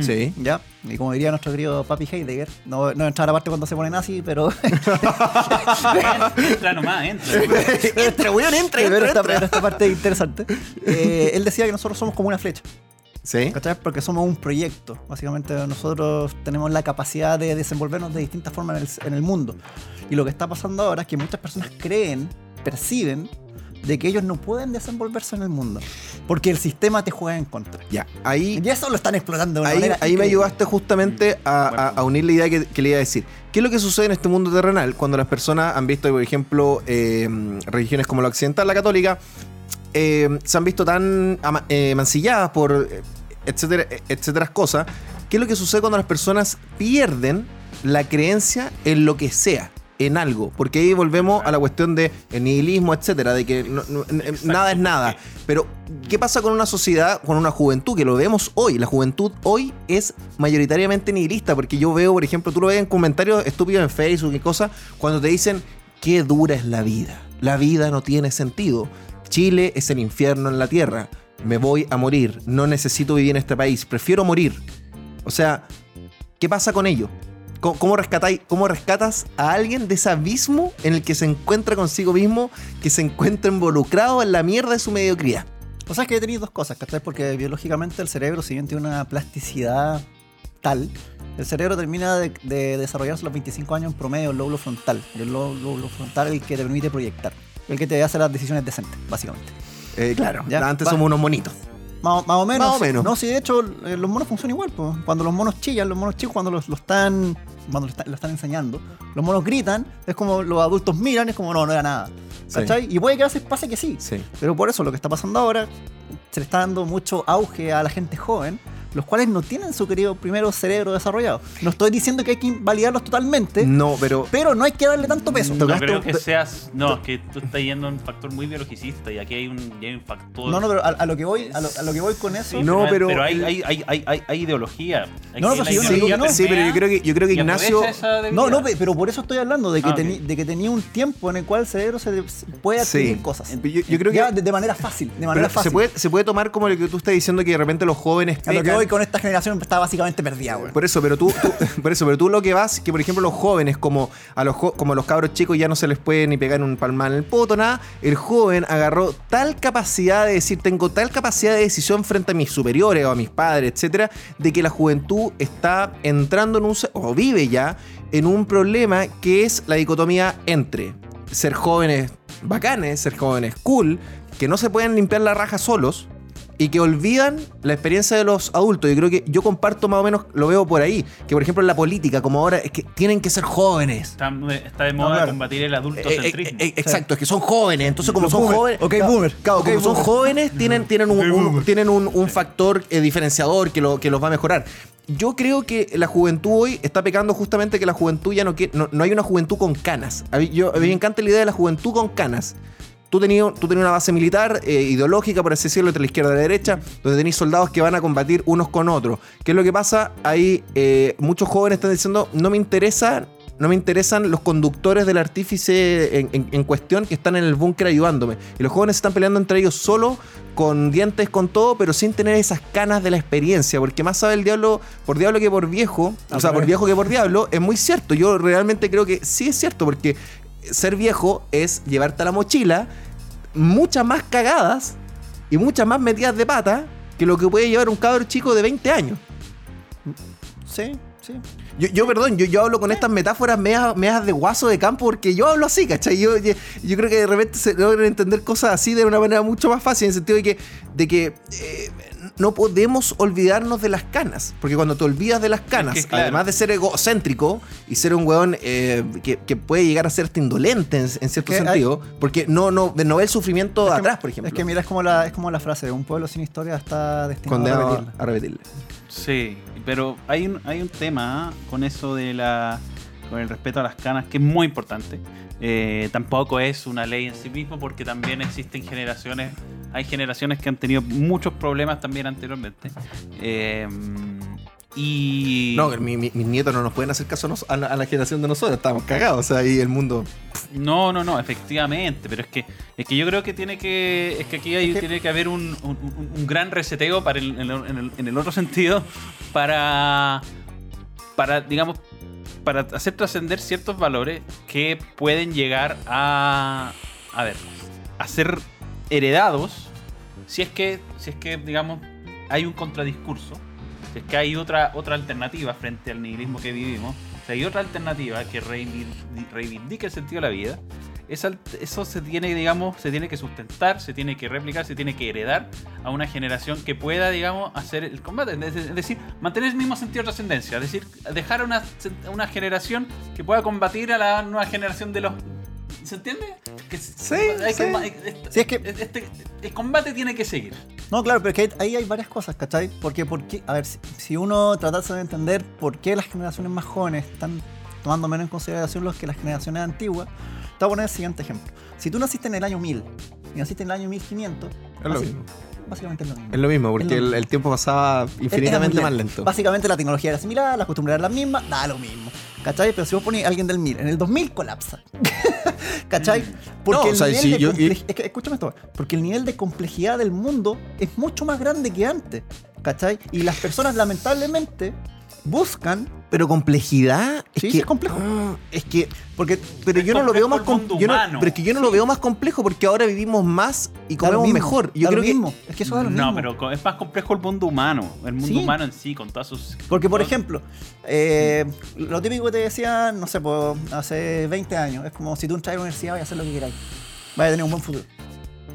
Sí. ¿Ya? Y como diría nuestro querido papi Heidegger, no, no entrar a la parte cuando se pone nazi, pero. Entra nomás, entra. entra, weón, entra, pero entra, esta, entra. pero esta parte es interesante. Eh, él decía que nosotros somos como una flecha. Sí. ¿Cachai? Porque somos un proyecto. Básicamente nosotros tenemos la capacidad de desenvolvernos de distintas formas en el, en el mundo. Y lo que está pasando ahora es que muchas personas creen, perciben, de que ellos no pueden desenvolverse en el mundo. Porque el sistema te juega en contra. Ya, ahí Y eso lo están explotando de una Ahí, manera ahí me ayudaste justamente a, a- a unir la idea que, que le iba a decir. ¿Qué es lo que sucede en este mundo terrenal cuando las personas han visto, por ejemplo, eh, religiones como la occidental, la católica, eh, se han visto tan eh, mancilladas por eh, etcétera, etcétera cosas? ¿Qué es lo que sucede cuando las personas pierden la creencia en lo que sea? En algo, porque ahí volvemos a la cuestión de el nihilismo, etcétera, de que no- no- n- nada es nada. Pero, ¿qué pasa con una sociedad, con una juventud que lo vemos hoy? La juventud hoy es mayoritariamente nihilista, porque yo veo, por ejemplo, tú lo ves en comentarios estúpidos en Facebook y cosas, cuando te dicen, qué dura es la vida. La vida no tiene sentido. Chile es el infierno en la tierra. Me voy a morir. No necesito vivir en este país. Prefiero morir. O sea, ¿qué pasa con ello? ¿Cómo, cómo rescatáis- cómo rescatas a alguien de ese abismo en el que se encuentra consigo mismo, que se encuentra involucrado en la mierda de su mediocridad? O sea, es que tenéis dos cosas, ¿cachai? Porque biológicamente el cerebro, si bien tiene una plasticidad tal, el cerebro termina de, de desarrollarse a los 25 años en promedio el lóbulo frontal. El ló- lóbulo frontal es el que te permite proyectar. El que te hace las decisiones decentes, básicamente. Eh, claro, Ya, antes va. somos unos monitos. Más, más o menos. Más o menos. No, si de hecho eh, los monos funcionan igual. pues. Cuando los monos chillan, los monos chicos, cuando los, lo están cuando lo, están- lo están enseñando, los monos gritan, es como los adultos miran, es como no, no era nada. Sí. ¿Cachai? Y puede que a veces pase que sí. Sí. Pero por eso lo que está pasando ahora, se le está dando mucho auge a la gente joven, los cuales no tienen su querido primero cerebro desarrollado. No estoy diciendo que hay que invalidarlos totalmente, No, pero. pero no hay que darle tanto peso. No Tocaste creo que seas. No, es que tú estás yendo a un factor muy biologicista y aquí hay un, hay un factor. No, no, pero a, a lo que voy, a lo, a lo que voy con eso. Sí, No, pero- Pero hay, hay, hay, hay, hay, hay ideología. Hay No, no, Sí, que no. sí, pero yo creo que, yo creo que Ignacio. No, no, pe- pero por eso estoy hablando de que, Ah, de que tenía un tiempo en el cual el cerebro se, puede adquirir Sí. cosas. Yo, yo creo que. Ya, de, de manera fácil, de manera fácil. se, puede, se puede tomar como lo que tú estás diciendo que de repente los jóvenes a lo que pecan. Voy con esta generación está básicamente perdida, güey. Por eso, pero tú, tú- por eso, pero tú lo que vas, que por ejemplo los jóvenes, como a los como a los cabros chicos ya no se les puede ni pegar un palmar en el poto, nada, el joven agarró tal capacidad de decir, tengo tal capacidad de decisión frente a mis superiores o a mis padres, etcétera, de que la juventud está entrando en un o vive ya en un problema que es la dicotomía entre ser jóvenes bacanes, ser jóvenes cool, que no se pueden limpiar la raja solos, y que olvidan la experiencia de los adultos. Yo creo que yo comparto más o menos, lo veo por ahí, que por ejemplo en la política, como ahora, es que tienen que ser jóvenes. Está, está de moda claro. combatir el Eh, adultocentrismo. eh, eh, exacto, es que son jóvenes. Entonces, como Los son boomer. jóvenes. Ok, claro, boomer. claro, Ok, como son jóvenes, tienen, tienen un, un- tienen un, un factor eh, diferenciador que, lo, que los va a mejorar. Yo creo que la juventud hoy está pecando justamente que la juventud ya no quiere. No, no hay una juventud con canas. A mí, yo, a mí me encanta la idea de la juventud con canas. Tú tenías, tú tenías una base militar, eh, ideológica, por así decirlo, entre la izquierda y la derecha, donde tenéis soldados que van a combatir unos con otros. ¿Qué es lo que pasa? Ahí eh, muchos jóvenes están diciendo, no me interesa, no me interesan los conductores del artífice en, en- en cuestión que están en el búnker ayudándome. Y los jóvenes se están peleando entre ellos solo, con dientes, con todo, pero sin tener esas canas de la experiencia. Porque más sabe el diablo por diablo que por viejo, o sea, por viejo que por diablo, es muy cierto. Yo realmente creo que sí es cierto, porque ser viejo es llevarte a la mochila muchas más cagadas y muchas más metidas de pata que lo que puede llevar un cabro chico de 20 años. Sí, sí. Yo, yo, perdón, yo, yo hablo con estas metáforas meas, meas de guaso de campo porque yo hablo así, ¿cachai? Yo, yo, yo creo que de repente se logran entender cosas así de una manera mucho más fácil, en el sentido de que, de que eh, no podemos olvidarnos de las canas, porque cuando te olvidas de las canas, Es que, claro. además de ser egocéntrico y ser un weón eh, que, que puede llegar a ser indolente en, en cierto que hay- sentido, porque no, no, no ve el sufrimiento Es que- atrás, por ejemplo. Es que mira, es como la, es como la frase, un pueblo sin historia está destinado Condenado a repetirla. a repetirle. Sí, pero hay un, hay un tema con eso de la. Con el respeto a las canas que es muy importante. Eh, tampoco es una ley en sí mismo porque también existen generaciones. Hay generaciones que han tenido muchos problemas también anteriormente. Eh, y. No, mi- mi- mis nietos no nos pueden hacer caso a, nos- a la, a la generación de nosotros, estamos cagados, o sea, ahí el mundo... No, no, no, efectivamente, pero es que es que yo creo que tiene que es que aquí hay, tiene que haber un, un- un- un gran reseteo para el- en, el, en el- en el otro sentido para para digamos para hacer trascender ciertos valores que pueden llegar a a ver a ser heredados si es que si es que digamos hay un contradiscurso si es que hay otra otra alternativa frente al nihilismo que vivimos si hay otra alternativa que reivindi- reivindique el sentido de la vida esa eso se tiene digamos se tiene que sustentar se tiene que replicar se tiene que heredar a una generación que pueda digamos hacer el combate es decir mantener el mismo sentido de trascendencia es decir dejar a una, una generación que pueda combatir a la nueva generación de los ¿Se entiende? Que Sí, hay sí. este- es que- este- el combate tiene que seguir. No, claro, pero es que ahí hay varias cosas, ¿cachai? Porque, porque a ver, si, si uno tratase de entender por qué las generaciones más jóvenes están tomando menos en consideración los que las generaciones antiguas, te voy a poner el siguiente ejemplo. Si tú naciste en el año 1000 y naciste en el año 1500, Es lo mismo. básicamente es lo mismo. Es lo mismo, porque lo el, mismo. el tiempo pasaba infinitamente más lento. Básicamente la tecnología era similar, las costumbres eran las mismas, da lo mismo. ¿Cachai? Pero si vos pones a alguien del 1000, en el 2000 colapsa. ¿Cachai? Porque No, o el nivel si de yo- comple- es que, escúchame esto, porque el nivel de complejidad del mundo es mucho más grande que antes. ¿Cachai? Y las personas lamentablemente buscan Pero complejidad es Sí, que es complejo. Ah, es que porque pero Es yo no lo veo complejo más el com- mundo yo no- humano. pero es que yo no lo veo más complejo porque ahora vivimos más y comemos mejor. Yo creo que mismo. Es que eso da lo no, mismo. pero es más complejo el mundo humano. El mundo Sí. humano en sí, con todas sus. Porque, por ejemplo, eh, lo típico que te decían, no sé, pues, hace 20 años, es como si tú entras a la universidad y hacer lo que queráis. Vaya a tener un buen futuro.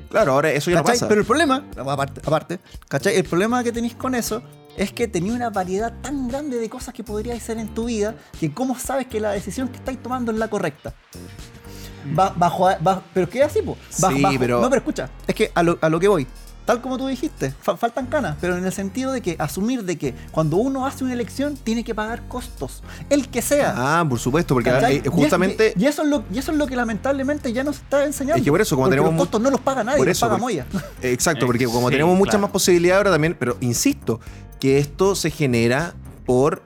claro, ahora eso ya no pasa. Pero el problema, aparte, aparte, ¿cachai? El problema que tenéis con eso es que tenéis una variedad tan grande de cosas que podríais hacer en tu vida que cómo sabes que la decisión que estáis tomando es la correcta. Ba- bajo, ba- pero ¿qué es así, po? Bajo- Sí, bajo- pero- No, pero escucha, es que a lo, a lo que voy. Tal como tú dijiste, fa- faltan canas, pero en el sentido de que asumir de que cuando uno hace una elección tiene que pagar costos, el que sea. Ah, por supuesto, porque ¿cachai? eh, Y es- justamente Y, eso es lo, y eso es lo que lamentablemente ya nos está enseñando. Es que por eso, como Porque tenemos los costos no los paga nadie, por los eso, paga porque- Moya. Exacto, porque como Sí, tenemos muchas claro. más posibilidades ahora también, pero insisto, que esto se genera por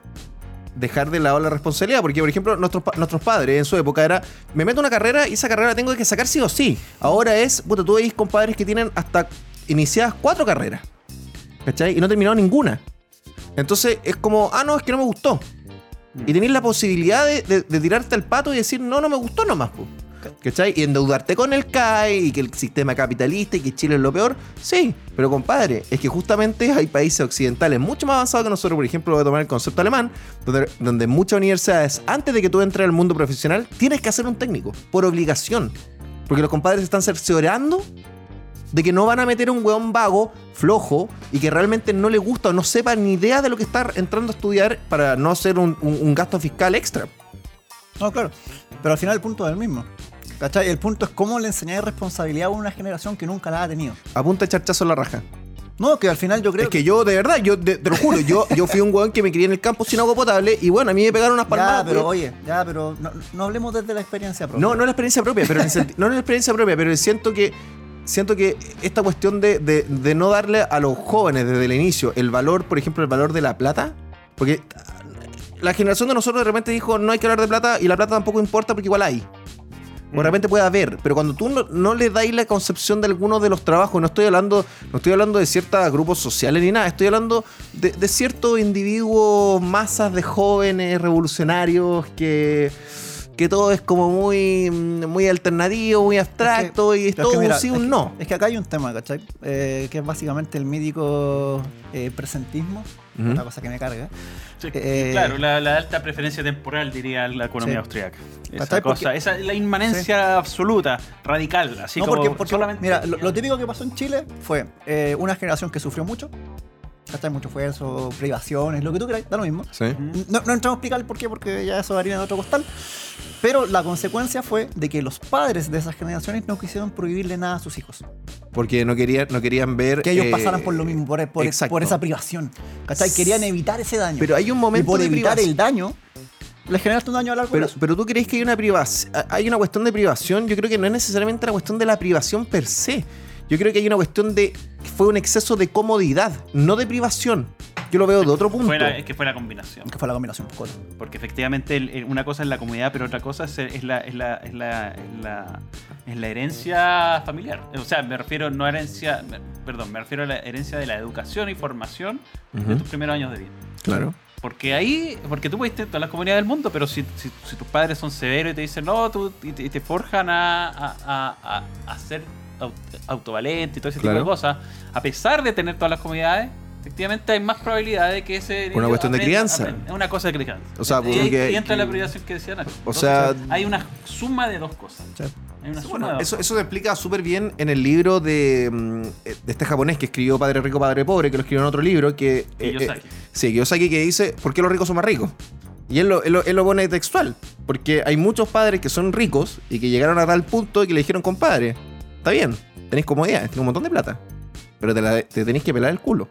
dejar de lado la responsabilidad, porque por ejemplo nuestros, nuestros padres en su época era, me meto una carrera y esa carrera la tengo que sacar sí o sí. Ahora es, puta, tú veis compadres que tienen hasta iniciadas cuatro carreras, ¿cachai? Y no terminaron ninguna. Entonces es como, ah, no, es que no me gustó. Y tenéis la posibilidad de, de- de tirarte al pato y decir, no, no me gustó nomás, po. ¿Cachai? Y endeudarte con el CAE y que el sistema capitalista y que Chile es lo peor. Sí, pero compadre, es que justamente hay países occidentales mucho más avanzados que nosotros. Por ejemplo, voy a tomar el concepto alemán, donde, donde muchas universidades, antes de que tú entres al mundo profesional, tienes que hacer un técnico, por obligación. Porque los compadres están cerciorando de que no van a meter un weón vago, flojo, y que realmente no le gusta o no sepa ni idea de lo que está entrando a estudiar para no hacer un, un- un gasto fiscal extra. No, claro. Pero al final el punto es el mismo. ¿Cachai? El punto es cómo le enseñáis responsabilidad a una generación que nunca la ha tenido. Apunta charchazo en la raja. No, que al final yo creo es que yo, de verdad, yo de- te lo juro, yo, yo fui un weón que me crié en el campo sin agua potable y bueno, a mí me pegaron unas Ya, palmadas. pero weón. oye, ya, pero no, no hablemos desde la experiencia propia. No, no la experiencia propia, pero el no la experiencia propia, pero siento que siento que esta cuestión de, de- de no darle a los jóvenes desde el inicio el valor, por ejemplo, el valor de la plata, porque la generación de nosotros de repente dijo no hay que hablar de plata y la plata tampoco importa porque igual hay. O de repente puede haber, pero cuando tú no, no le dais la concepción de algunos de los trabajos, no estoy hablando, no estoy hablando de ciertos grupos sociales ni nada, estoy hablando de, de ciertos individuos, masas de jóvenes revolucionarios que, que todo es como muy, muy alternativo, muy abstracto y es todo que mira, un sí, es un que- no. Es que acá hay un tema, ¿cachai? Eh, que es básicamente el mítico eh, presentismo, Ujú. una cosa que me carga. Sí, Eh, claro, la, la alta preferencia temporal, diría la economía Sí. austríaca. Esa cosa, Porque- esa la inmanencia absoluta, radical, así no, como porque, porque, solamente. mira, lo, lo típico que pasó en Chile fue eh, una generación que sufrió mucho, ¿cachai? Mucho esfuerzo, privaciones, lo que tú quieras, da lo mismo. Sí. No, no entramos a explicar el por qué, porque ya eso haría en otro costal. Pero la consecuencia fue de que los padres de esas generaciones no quisieron prohibirle nada a sus hijos. Porque no querían, no querían ver. Que ellos eh, pasaran por lo mismo, por, por- por esa privación. ¿Cachai? Querían evitar ese daño. Pero hay un y momento por de evitar privacidad. el daño, le generaste un daño a largo Pero, plazo. pero tú crees que hay una privación, hay una cuestión de privación, yo creo que no es necesariamente la cuestión de la privación per se. Yo creo que hay una cuestión de que fue un exceso de comodidad, no de privación. Yo lo veo de otro punto. Fue la- es que fue la combinación. Que fue la combinación. Porque efectivamente el- el- una cosa es la comunidad, pero otra cosa es, es la, es, la, es, la, es, la, es la herencia familiar. O sea, me refiero no a herencia, me- perdón, me refiero a la herencia de la educación y formación de Ujú, tus primeros años de vida. Claro. Porque ahí, porque tú puedes tener todas las comunidades del mundo, pero si, si, si tus padres son severos y te dicen no, tú, y, te, y te forjan a, a, a, a- a ser aut- autovalente y todo ese Claro. tipo de cosas, a pesar de tener todas las comunidades, efectivamente hay más probabilidad de que ese. Una cuestión de crianza. Es una cosa de crianza. O sea, y, porque- y entra la privación que decían antes. O sea- hay una suma de dos cosas. Sí. Hay una suma Bueno, de dos eso, cosas. eso se explica súper bien en el libro de, mm, eh, de este japonés que escribió Padre Rico, Padre Pobre, que lo escribió en otro libro, que... eh, eh, Kiyosaki. sí, Kiyosaki que dice, ¿por qué los ricos son más ricos? Y él lo, él, lo, él lo pone textual, porque hay muchos padres que son ricos y que llegaron a tal punto que le dijeron, compadre, está bien, tenéis comodidad, tenéis un montón de plata, pero te, la- te tenéis que pelar el culo.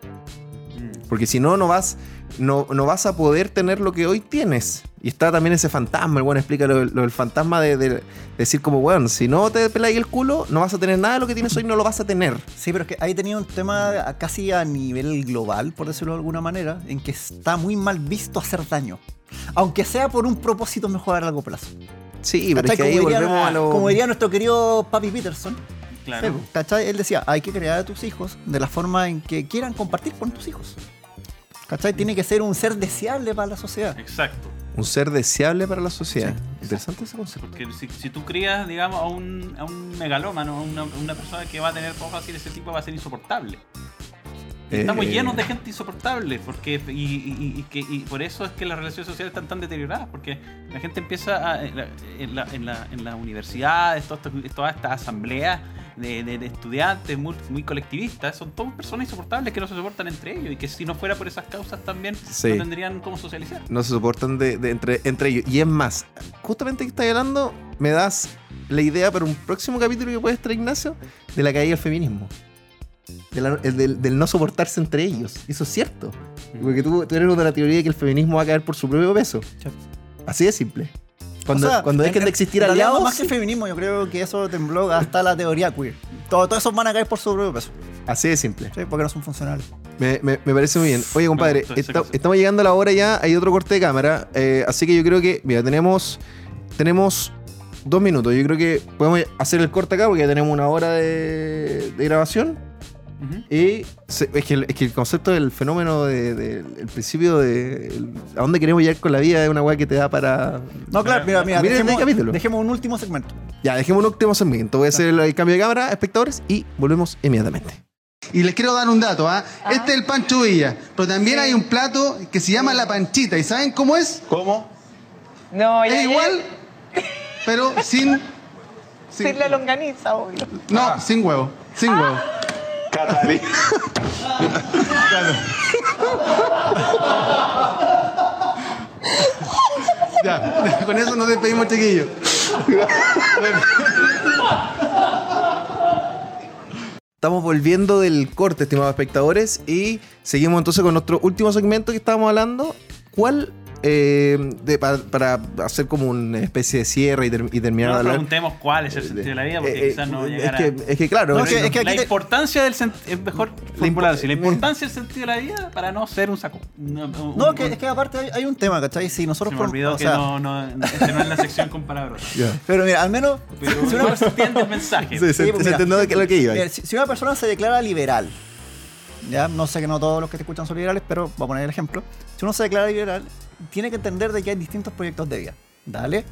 Mm. Porque si no, no vas, no, no vas a poder tener lo que hoy tienes. Y está también ese fantasma, el bueno explica lo, lo del fantasma de, de decir como, bueno, si no te peláis el culo, no vas a tener nada de lo que tienes hoy, no lo vas a tener. Sí, pero es que ahí tenía un tema casi a nivel global, por decirlo de alguna manera, en que está muy mal visto hacer daño. Aunque sea por un propósito mejor a largo plazo. Sí, pero es que ahí diría, volvemos a lo... como diría nuestro querido Papi Peterson, Claro. ¿cachai? Él decía, hay que crear a tus hijos de la forma en que quieran compartir con tus hijos. ¿Cachai? Tiene que ser un ser deseable para la sociedad. Exacto. Un ser deseable para la sociedad. Interesante ese concepto. Porque si, si tú crías, digamos, a un, a un megalómano, a una, una persona que va a tener poco así de ese tipo, va a ser insoportable. Y Estamos Eh, llenos de gente insoportable, porque y, y- y que, y por eso es que las relaciones sociales están tan deterioradas, porque la gente empieza a- en, la, en, la, en, la, en las universidades, todas estas asambleas de, de- de estudiantes muy, muy colectivistas, son todas personas insoportables que no se soportan entre ellos y que si no fuera por esas causas también Sí. no tendrían cómo socializar. No se soportan de, de entre, entre ellos. Y es más, justamente que estás hablando, me das la idea para un próximo capítulo que puedes traer, Ignacio, de la caída del feminismo. De la- el del, del no soportarse entre ellos. Eso es cierto. Porque tú, tú eres de la teoría de que el feminismo va a caer por su propio peso. Sí. Así de simple. Cuando, O sea, cuando dejen en- de existir aliados, Más que feminismo, yo creo que eso tembló hasta la teoría queer. Todo- Todos esos van a caer por su propio peso. así de simple. Sí, porque no son funcionales. Me, me- me parece muy bien. Oye, compadre, estamos llegando a la hora ya. Hay otro corte de cámara. eh, así que yo creo que, mira, tenemos, tenemos dos minutos. Yo creo que podemos hacer el corte acá porque ya tenemos una hora de, de grabación. Y se- es, que el, es que el concepto del fenómeno, de- del el principio de el- a dónde queremos llegar con la vida es una weá que te da para. No, claro, mira, mira, este dejemos, capítulo. dejemos un último segmento. Ya, dejemos un último segmento. Voy a hacer el, el cambio de cámara, espectadores, y volvemos inmediatamente. Y les quiero dar un dato, ¿ah? Este es el pancho Villa, pero también hay un plato que se llama la panchita. ¿Y saben cómo es? ¿Cómo? No, ya, Es ya- igual, pero sin... Sin la longaniza, obvio. No, sin huevo. Sin huevo. Catalina. Ya, con eso nos despedimos, chiquillos. Estamos volviendo del corte, estimados espectadores, y seguimos entonces con nuestro último segmento que estábamos hablando. ¿Cuál, eh, de- para, para hacer como una especie de cierre y, ter- y terminar No de hablar? preguntemos cuál es el sentido de la vida, porque Eh, quizás no eh, llegará. es, que, es que claro, No, es que- es que la te- importancia del sentido. Es mejor La formular impo- así, La importancia del sentido de la vida para no ser un saco. No, un- No, un- que, es que aparte hay, hay un tema, ¿cachai? Si nosotros Se me por- olvidó o que sea, no, no, este no es la sección con palabras. Pero mira, al menos Pero si una se persona- entiende el mensaje. Sí, se, Sí, se entendió de lo que iba. Mira, si, si una persona se declara liberal, ya no sé que no todos los que te escuchan son liberales, pero voy a poner el ejemplo. Si uno se declara liberal, tiene que entender de que hay distintos proyectos de vida. Dale.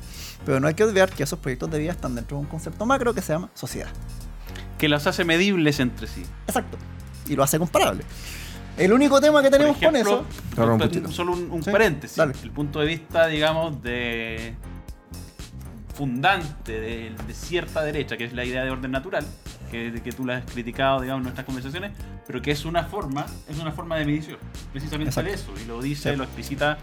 Pero no hay que olvidar que esos proyectos de vida están dentro de un concepto macro que se llama sociedad. Que los hace medibles entre sí. Exacto. Y lo hace comparable. El único tema que tenemos ejemplo, con eso. Un un- solo un, un Sí, paréntesis. dale. El punto de vista, digamos, de fundante de, de cierta derecha, que es la idea de orden natural, que, que tú la has criticado, digamos, en nuestras conversaciones, pero que es una forma, es una forma de medición, precisamente de eso, y lo dice, Sí. lo explicita,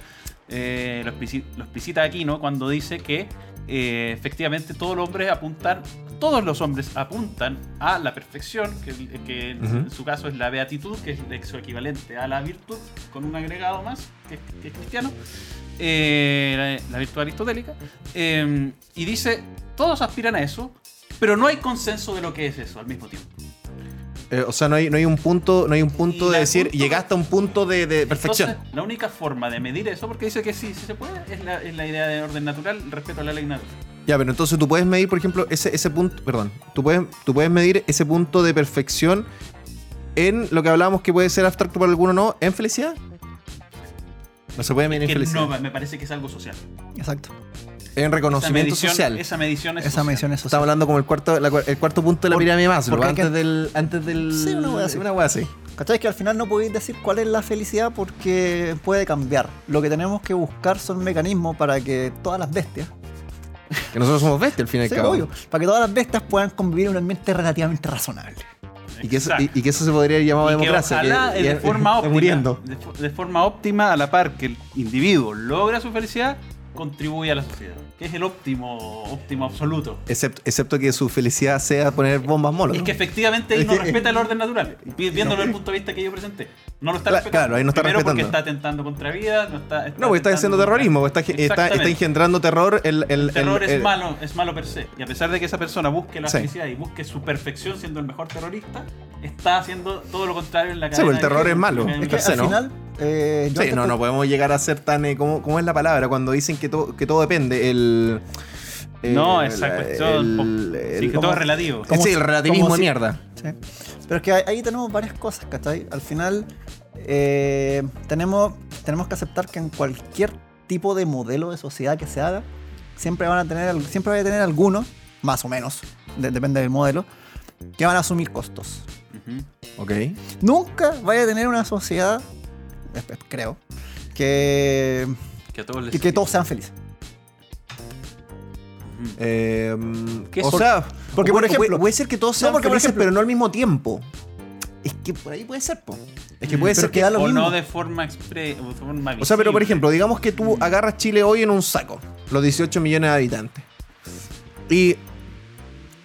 eh, lo, explici- lo explicita Aquino cuando dice que eh, efectivamente todos los hombres apuntan, todos los hombres apuntan a la perfección, que, que en Ujú. su caso es la beatitud, que es su equivalente a la virtud, con un agregado más, que, es- que es cristiano, eh, la, la virtud aristotélica, eh, y dice, todos aspiran a eso, pero no hay consenso de lo que es eso al mismo tiempo. Eh, o sea, no hay, no hay un punto, no hay un punto de decir, punto- llegaste a un punto de, de perfección. Entonces, la única forma de medir eso, porque dice que sí, sí se puede, es la, es la idea de orden natural, respeto a la ley natural. Ya, pero entonces tú puedes medir, por ejemplo, ese, ese punto, perdón, tú puedes, tú puedes medir ese punto de perfección en lo que hablábamos que puede ser abstracto para alguno o no, en felicidad. No se puede medir en Que felicidad. no, me parece que es algo social. Exacto. En Esa reconocimiento medición, social. esa medición es Esa social. medición es Estamos social. hablando como el cuarto, la el cuarto punto de la pirámide que- antes del, antes del. Sí, una wea así. Una wea así. ¿Cachai? Que al final no podéis decir cuál es la felicidad porque puede cambiar. Lo que tenemos que buscar son mecanismos para que todas las bestias, Que nosotros somos bestias al fin y al sí, cabo. obvio, para que todas las bestias puedan convivir en un ambiente relativamente razonable. Y que, eso, Exacto. y, y que eso se podría llamar Y que democracia. ojalá que- de forma está óptima, muriendo. De forma óptima, a la par que el individuo logra su felicidad, contribuye a la sociedad. Que es el óptimo, óptimo absoluto. Excepto, excepto que su felicidad sea poner bombas molos. Es que efectivamente ahí no respeta el orden natural, vi- viéndolo desde el punto de vista que yo presenté. No lo está respetando. claro, ahí no está Primero porque respetando. está atentando contra vida, no está... No, porque está haciendo terrorismo, está, está, está engendrando terror. El, el, El terror el- es malo, es malo per se. Y a pesar de que esa persona busque la Sí. felicidad y busque su perfección siendo el mejor terrorista, está haciendo todo lo contrario en la Sí, cadena. pues el terror es malo. Es que al eh, Sí, no, te- no podemos llegar a ser tan. eh, ¿cómo, cómo es la palabra? Cuando dicen que, todo que todo depende. El. eh, No, esa cuestión, el- sí, que todo es relativo. como sí, el relativismo de si- mierda. Sí. Pero es que ahí- tenemos varias cosas, ¿cachai? Al final eh, tenemos, tenemos que aceptar que en cualquier tipo de modelo de sociedad que se haga, siempre van a tener, siempre va a tener algunos, más o menos, de- depende del modelo, que van a asumir costos. Ujú. Ok. Nunca vaya a tener una sociedad, creo, que, Que a todos les que, que todos sean felices. Eh, ¿Qué o sea, Porque, o por ejemplo- puede, puede ser que todos No, sean porque, por felices, ejemplo- pero no al mismo tiempo. Es que por ahí puede ser, po. Es que puede Pero ser que da lo o mismo. no de forma expre o de forma O sea, pero por ejemplo, digamos que tú agarras Chile hoy en un saco, los 18 millones de habitantes. Y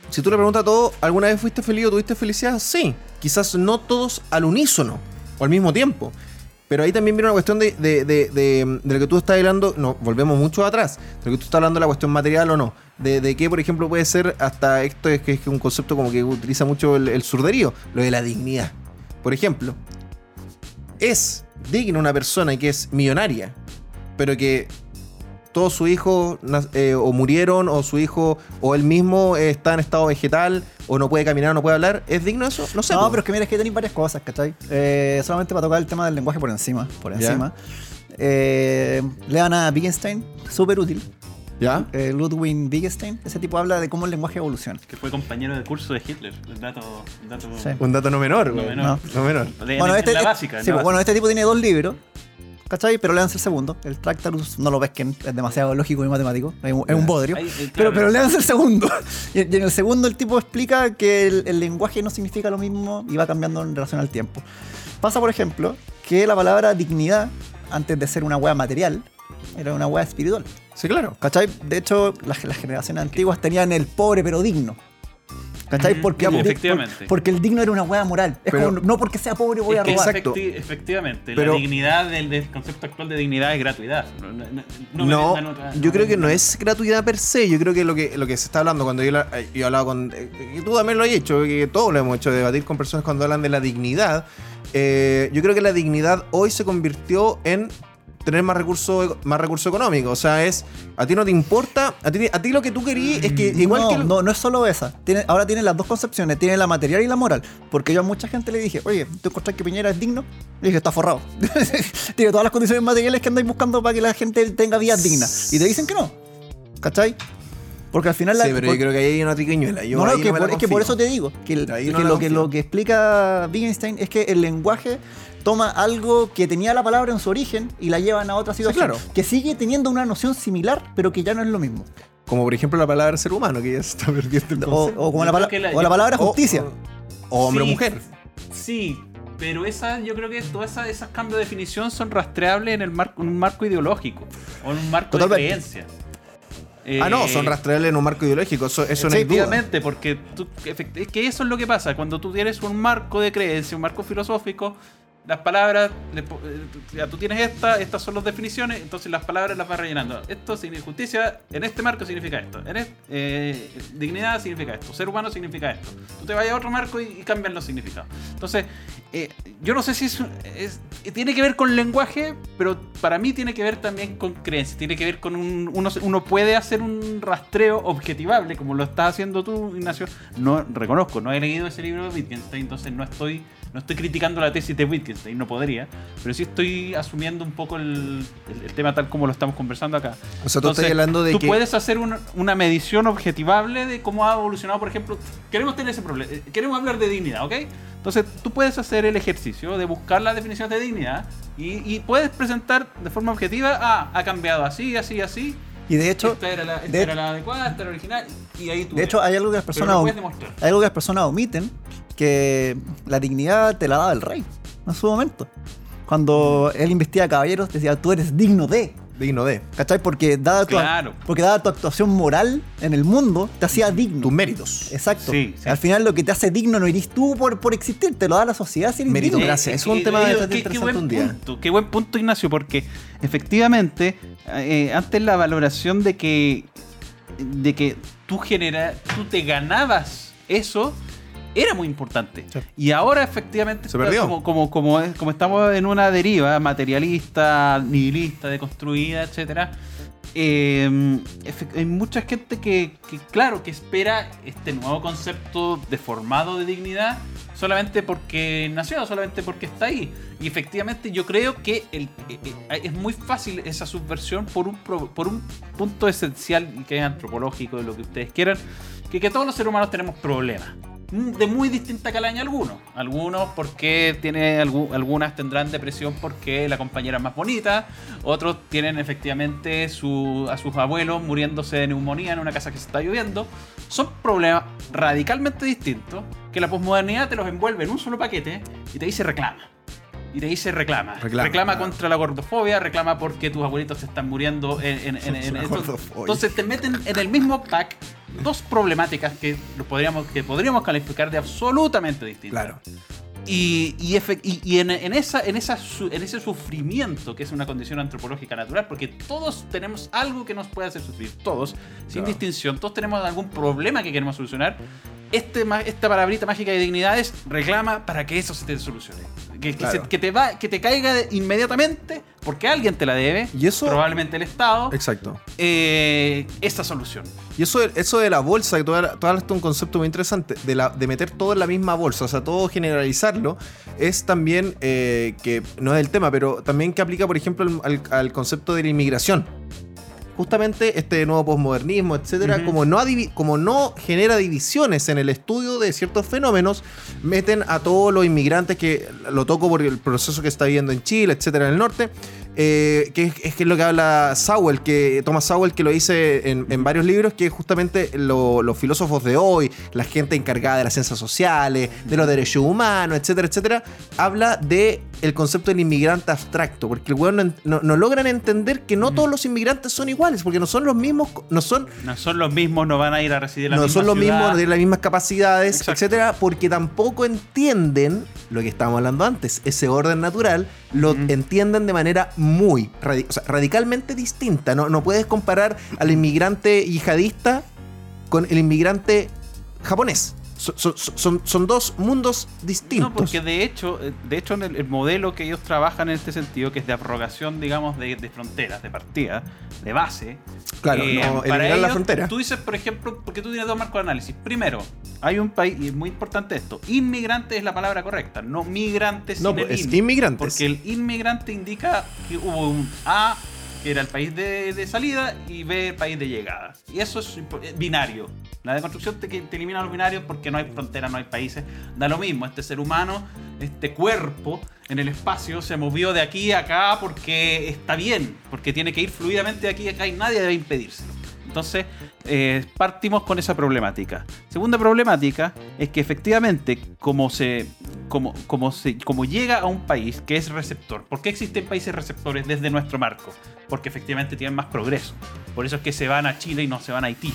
si tú le preguntas a todos, ¿alguna vez fuiste feliz o tuviste felicidad? Sí. Quizás no todos al unísono o al mismo tiempo. Pero ahí también viene una cuestión de, de, de- de- lo que tú estás hablando. No, volvemos mucho atrás. De lo que tú estás hablando de la cuestión material o no. De, que, por ejemplo, puede ser hasta esto es que es un concepto como que utiliza mucho el, surderío. Lo de la dignidad. Por ejemplo, es digna una persona que es millonaria, pero que todos sus hijos eh, o murieron, o su hijo, o él mismo está en estado vegetal, o no puede caminar, o no puede hablar, ¿es digno eso? No sé. No, pero es que mira, es que tenéis varias cosas, ¿cachai? Eh, solamente para tocar el tema del lenguaje por encima, por encima. Eh, lean a Wittgenstein, súper útil. ¿Ya? Eh, Ludwig Wittgenstein, ese tipo habla de cómo el lenguaje evoluciona. Que fue compañero de curso de Hitler. El dato. El dato Sí. Un dato no menor, No menor. No menor. de- bueno, en este, la eh, básica. sí, la bueno, este tipo tiene dos libros, ¿cachai? Pero léanse el segundo. El Tractarus no lo ves que es demasiado lógico y matemático. Es un, es un bodrio. Ahí, Pero, pero léanse el segundo. Y, y en el segundo el tipo explica que el, el lenguaje no significa lo mismo y va cambiando en relación al tiempo. Pasa, por ejemplo, que la palabra dignidad, antes de ser una wea material, era una wea espiritual. Sí, claro. ¿Cachai? De hecho, las, las generaciones antiguas tenían el pobre pero digno. ¿Cachai? Porque, sí, el efectivamente. por- porque el digno era una wea moral. Es Pero- como, no porque sea pobre voy a robar. Exacto. efectivamente, Pero- la dignidad del, del concepto actual de dignidad es gratuidad. No, no- otra- yo creo que no es gratuidad per se. Yo creo que lo que, lo que se está hablando cuando yo, la- eh, yo he hablado con. eh, que tú también lo has hecho, que todos lo hemos hecho, debatir con personas cuando hablan de la dignidad. eh, yo creo que la dignidad hoy se convirtió en tener más recursos más recurso económico. O sea, es. A ti no te importa. A ti, a ti lo que tú querías es que igual no, que. no, no es solo esa. Tiene, ahora tiene las dos concepciones. Tiene la material y la moral. Porque yo a mucha gente le dije, oye, ¿tú encontrás que Piñera es digno? Le dije, está forrado. tiene todas las condiciones materiales que andáis buscando para que la gente tenga vidas dignas. Y te dicen que no. ¿Cachai? Porque al final... Sí, la- pero por- yo creo que ahí hay una triquiñuela. Yo no, no, que por- es que por eso te digo que, el- Ahí que no la lo, que lo que explica Wittgenstein es que el lenguaje toma algo que tenía la palabra en su origen y la llevan a otra situación. claro. Que sigue teniendo una noción similar, pero que ya no es lo mismo. Como por ejemplo la palabra ser humano, que ya se está perdiendo el O, concepto. o como Yo la, pala- la- o la palabra justicia. O, o hombre o mujer. Sí, pero esa, yo creo que todas esas, esas cambios de definición son rastreables en, el marco, en un marco ideológico o en un marco de Totalmente. creencia. Ah, no, Eh, son rastreables en un marco ideológico. Eso, eso no hay duda. Efectivamente, porque tú- es que eso es lo que pasa. Cuando tú tienes un marco de creencia, un marco filosófico, las palabras, eh, tú tienes esta, estas son las definiciones, entonces las palabras las vas rellenando. Esto significa justicia, en este marco significa esto. Eh, dignidad significa esto. Ser humano significa esto. Tú te vas a otro marco y, y cambian los significados. Entonces, eh, yo no sé si es, tiene que ver con lenguaje, pero para mí tiene que ver también con creencia. Tiene que ver con un. Uno, uno puede hacer un rastreo objetivable, como lo estás haciendo tú, Ignacio. No reconozco, no he leído ese libro de Wittgenstein, entonces no estoy. No estoy criticando la tesis de Wittgenstein, no podría, pero sí estoy asumiendo un poco el, el- el tema tal como lo estamos conversando acá. O sea, tú estás hablando de tú que- puedes hacer una, una medición objetivable de cómo ha evolucionado, por ejemplo, queremos tener ese problema, eh, queremos hablar de dignidad, ¿ok? Entonces tú puedes hacer el ejercicio de buscar las definiciones de dignidad y, y puedes presentar de forma objetiva, ah, ha cambiado así, así, así, Y de hecho, esta era la, esta de- era la adecuada, esta era la original, y ahí tú de hecho ves. hay algo que las personas hay algo que las personas omiten, que la dignidad te la daba el rey en su momento. Cuando él investiga a caballeros, decía, tú eres digno de. Digno de. ¿Cachai? Porque dada, tu, Claro. porque dada tu actuación moral en el mundo, te hacía digno. Tus méritos. Exacto. Sí, sí. Al final lo que te hace digno no eres tú por, por existir, te lo da la sociedad si eres digno. Meritocracia. Eh, es un eh, tema eh, bastante qué- qué buen un día. punto, qué buen punto, Ignacio, porque efectivamente, eh, antes la valoración de que, de que tú, genera, tú te ganabas eso era muy importante. Sí. Y ahora efectivamente, Se perdió. Como, como, como, es- como estamos en una deriva materialista, nihilista, deconstruida, etcétera. eh, hay mucha gente que, que, claro, que espera este nuevo concepto deformado de dignidad solamente porque nació, solamente porque está ahí. Y efectivamente yo creo que el- eh, eh, es muy fácil esa subversión por un, pro- por un punto esencial que es antropológico, de lo que ustedes quieran, que, que todos los seres humanos tenemos problemas. De muy distinta calaña algunos. Algunos porque tiene algu- algunas tendrán depresión porque la compañera es más bonita. Otros tienen efectivamente su- a sus abuelos muriéndose de neumonía en una casa que se está lloviendo. Son problemas radicalmente distintos que la posmodernidad te los envuelve en un solo paquete y te dice reclama. Y te dice reclama. Reclama, contra la gordofobia, reclama porque tus abuelitos te están muriendo en, en- en- en- entonces te meten en el mismo pack dos problemáticas que, lo podríamos, que podríamos calificar de absolutamente distintas. Claro. Y, y, y- y en, en esa, en, esa, en ese sufrimiento, que es una condición antropológica natural, porque todos tenemos algo que nos puede hacer sufrir, todos, sin Claro. distinción, todos tenemos algún problema que queremos solucionar. Este, esta palabrita mágica de dignidades reclama para que eso se te solucione. Que, que Claro. se- que te, va, que te caiga inmediatamente, porque alguien te la debe, Y eso- probablemente el Estado, Exacto. eh, esa solución. Y eso, eso de la bolsa, que tú hablaste de un concepto muy interesante, de, la, de meter todo en la misma bolsa, o sea, todo generalizarlo, es también, eh, que no es el tema, pero también que aplica, por ejemplo, al, al- al concepto de la inmigración. Justamente este nuevo posmodernismo, etcétera, Ujú. como, no como no genera divisiones en el estudio de ciertos fenómenos, meten a todos los inmigrantes que lo toco por el proceso que está viviendo en Chile, etcétera, en el norte, eh, que es, es que es lo que habla Sowell, que Thomas Sowell, que lo dice en, en varios libros, que justamente lo- los filósofos de hoy, la gente encargada de las ciencias sociales, de los derechos humanos, etcétera, etcétera, habla de el concepto del inmigrante abstracto, porque el weón no, no- no logran entender que no todos los inmigrantes son iguales, porque no son los mismos, no son No son los mismos, no van a ir a residir la no misma son los ciudad. mismos, no tienen las mismas capacidades, Exacto. etcétera, porque tampoco entienden lo que estábamos hablando antes, ese orden natural, lo Ujú. entienden de manera muy radi- o sea, radicalmente distinta. No, no puedes comparar al inmigrante yihadista con el inmigrante japonés. So- so- so- son, son dos mundos distintos. No, porque de hecho, eh, de hecho en el, el modelo que ellos trabajan en este sentido, que es de abrogación, digamos, de, de fronteras, de partida, de base. Claro, eh, no, para eliminar la ellos, frontera. Tú dices, por ejemplo, porque tú tienes dos marcos de análisis. Primero, hay un país, y es muy importante esto, inmigrante es la palabra correcta, no migrante sin no, el pues, es in. inmigrantes. Porque el inmigrante indica que hubo un A, que era el país de, de salida, y B, el país de llegada. Y eso es eh, binario. La deconstrucción te, te elimina los binarios porque no hay fronteras, no hay países. Da lo mismo, este ser humano, este cuerpo en el espacio se movió de aquí a acá porque está bien, porque tiene que ir fluidamente de aquí a acá y nadie debe impedírselo. Entonces, eh, partimos con esa problemática. Segunda problemática es que efectivamente, como se, como, como se, como llega a un país que es receptor, ¿por qué existen países receptores desde nuestro marco? Porque efectivamente tienen más progreso. Por eso es que se van a Chile y no se van a Haití.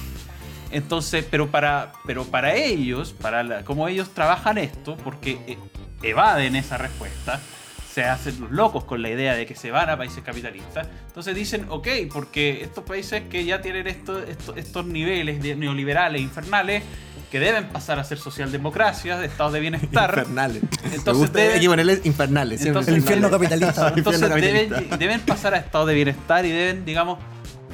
Entonces, pero para, pero para ellos, para la- como ellos trabajan esto, porque eh, evaden esa respuesta, se hacen los locos con la idea de que se van a países capitalistas. Entonces dicen, ok, porque estos países que ya tienen esto- esto- estos niveles de neoliberales infernales, que deben pasar a ser socialdemocracias, de estados de bienestar. Infernales. Entonces deben- hay que ponerle infernales. Entonces- El infierno capitalista. Entonces Infierno deben, capitalista. deben pasar a estado de bienestar y deben, digamos,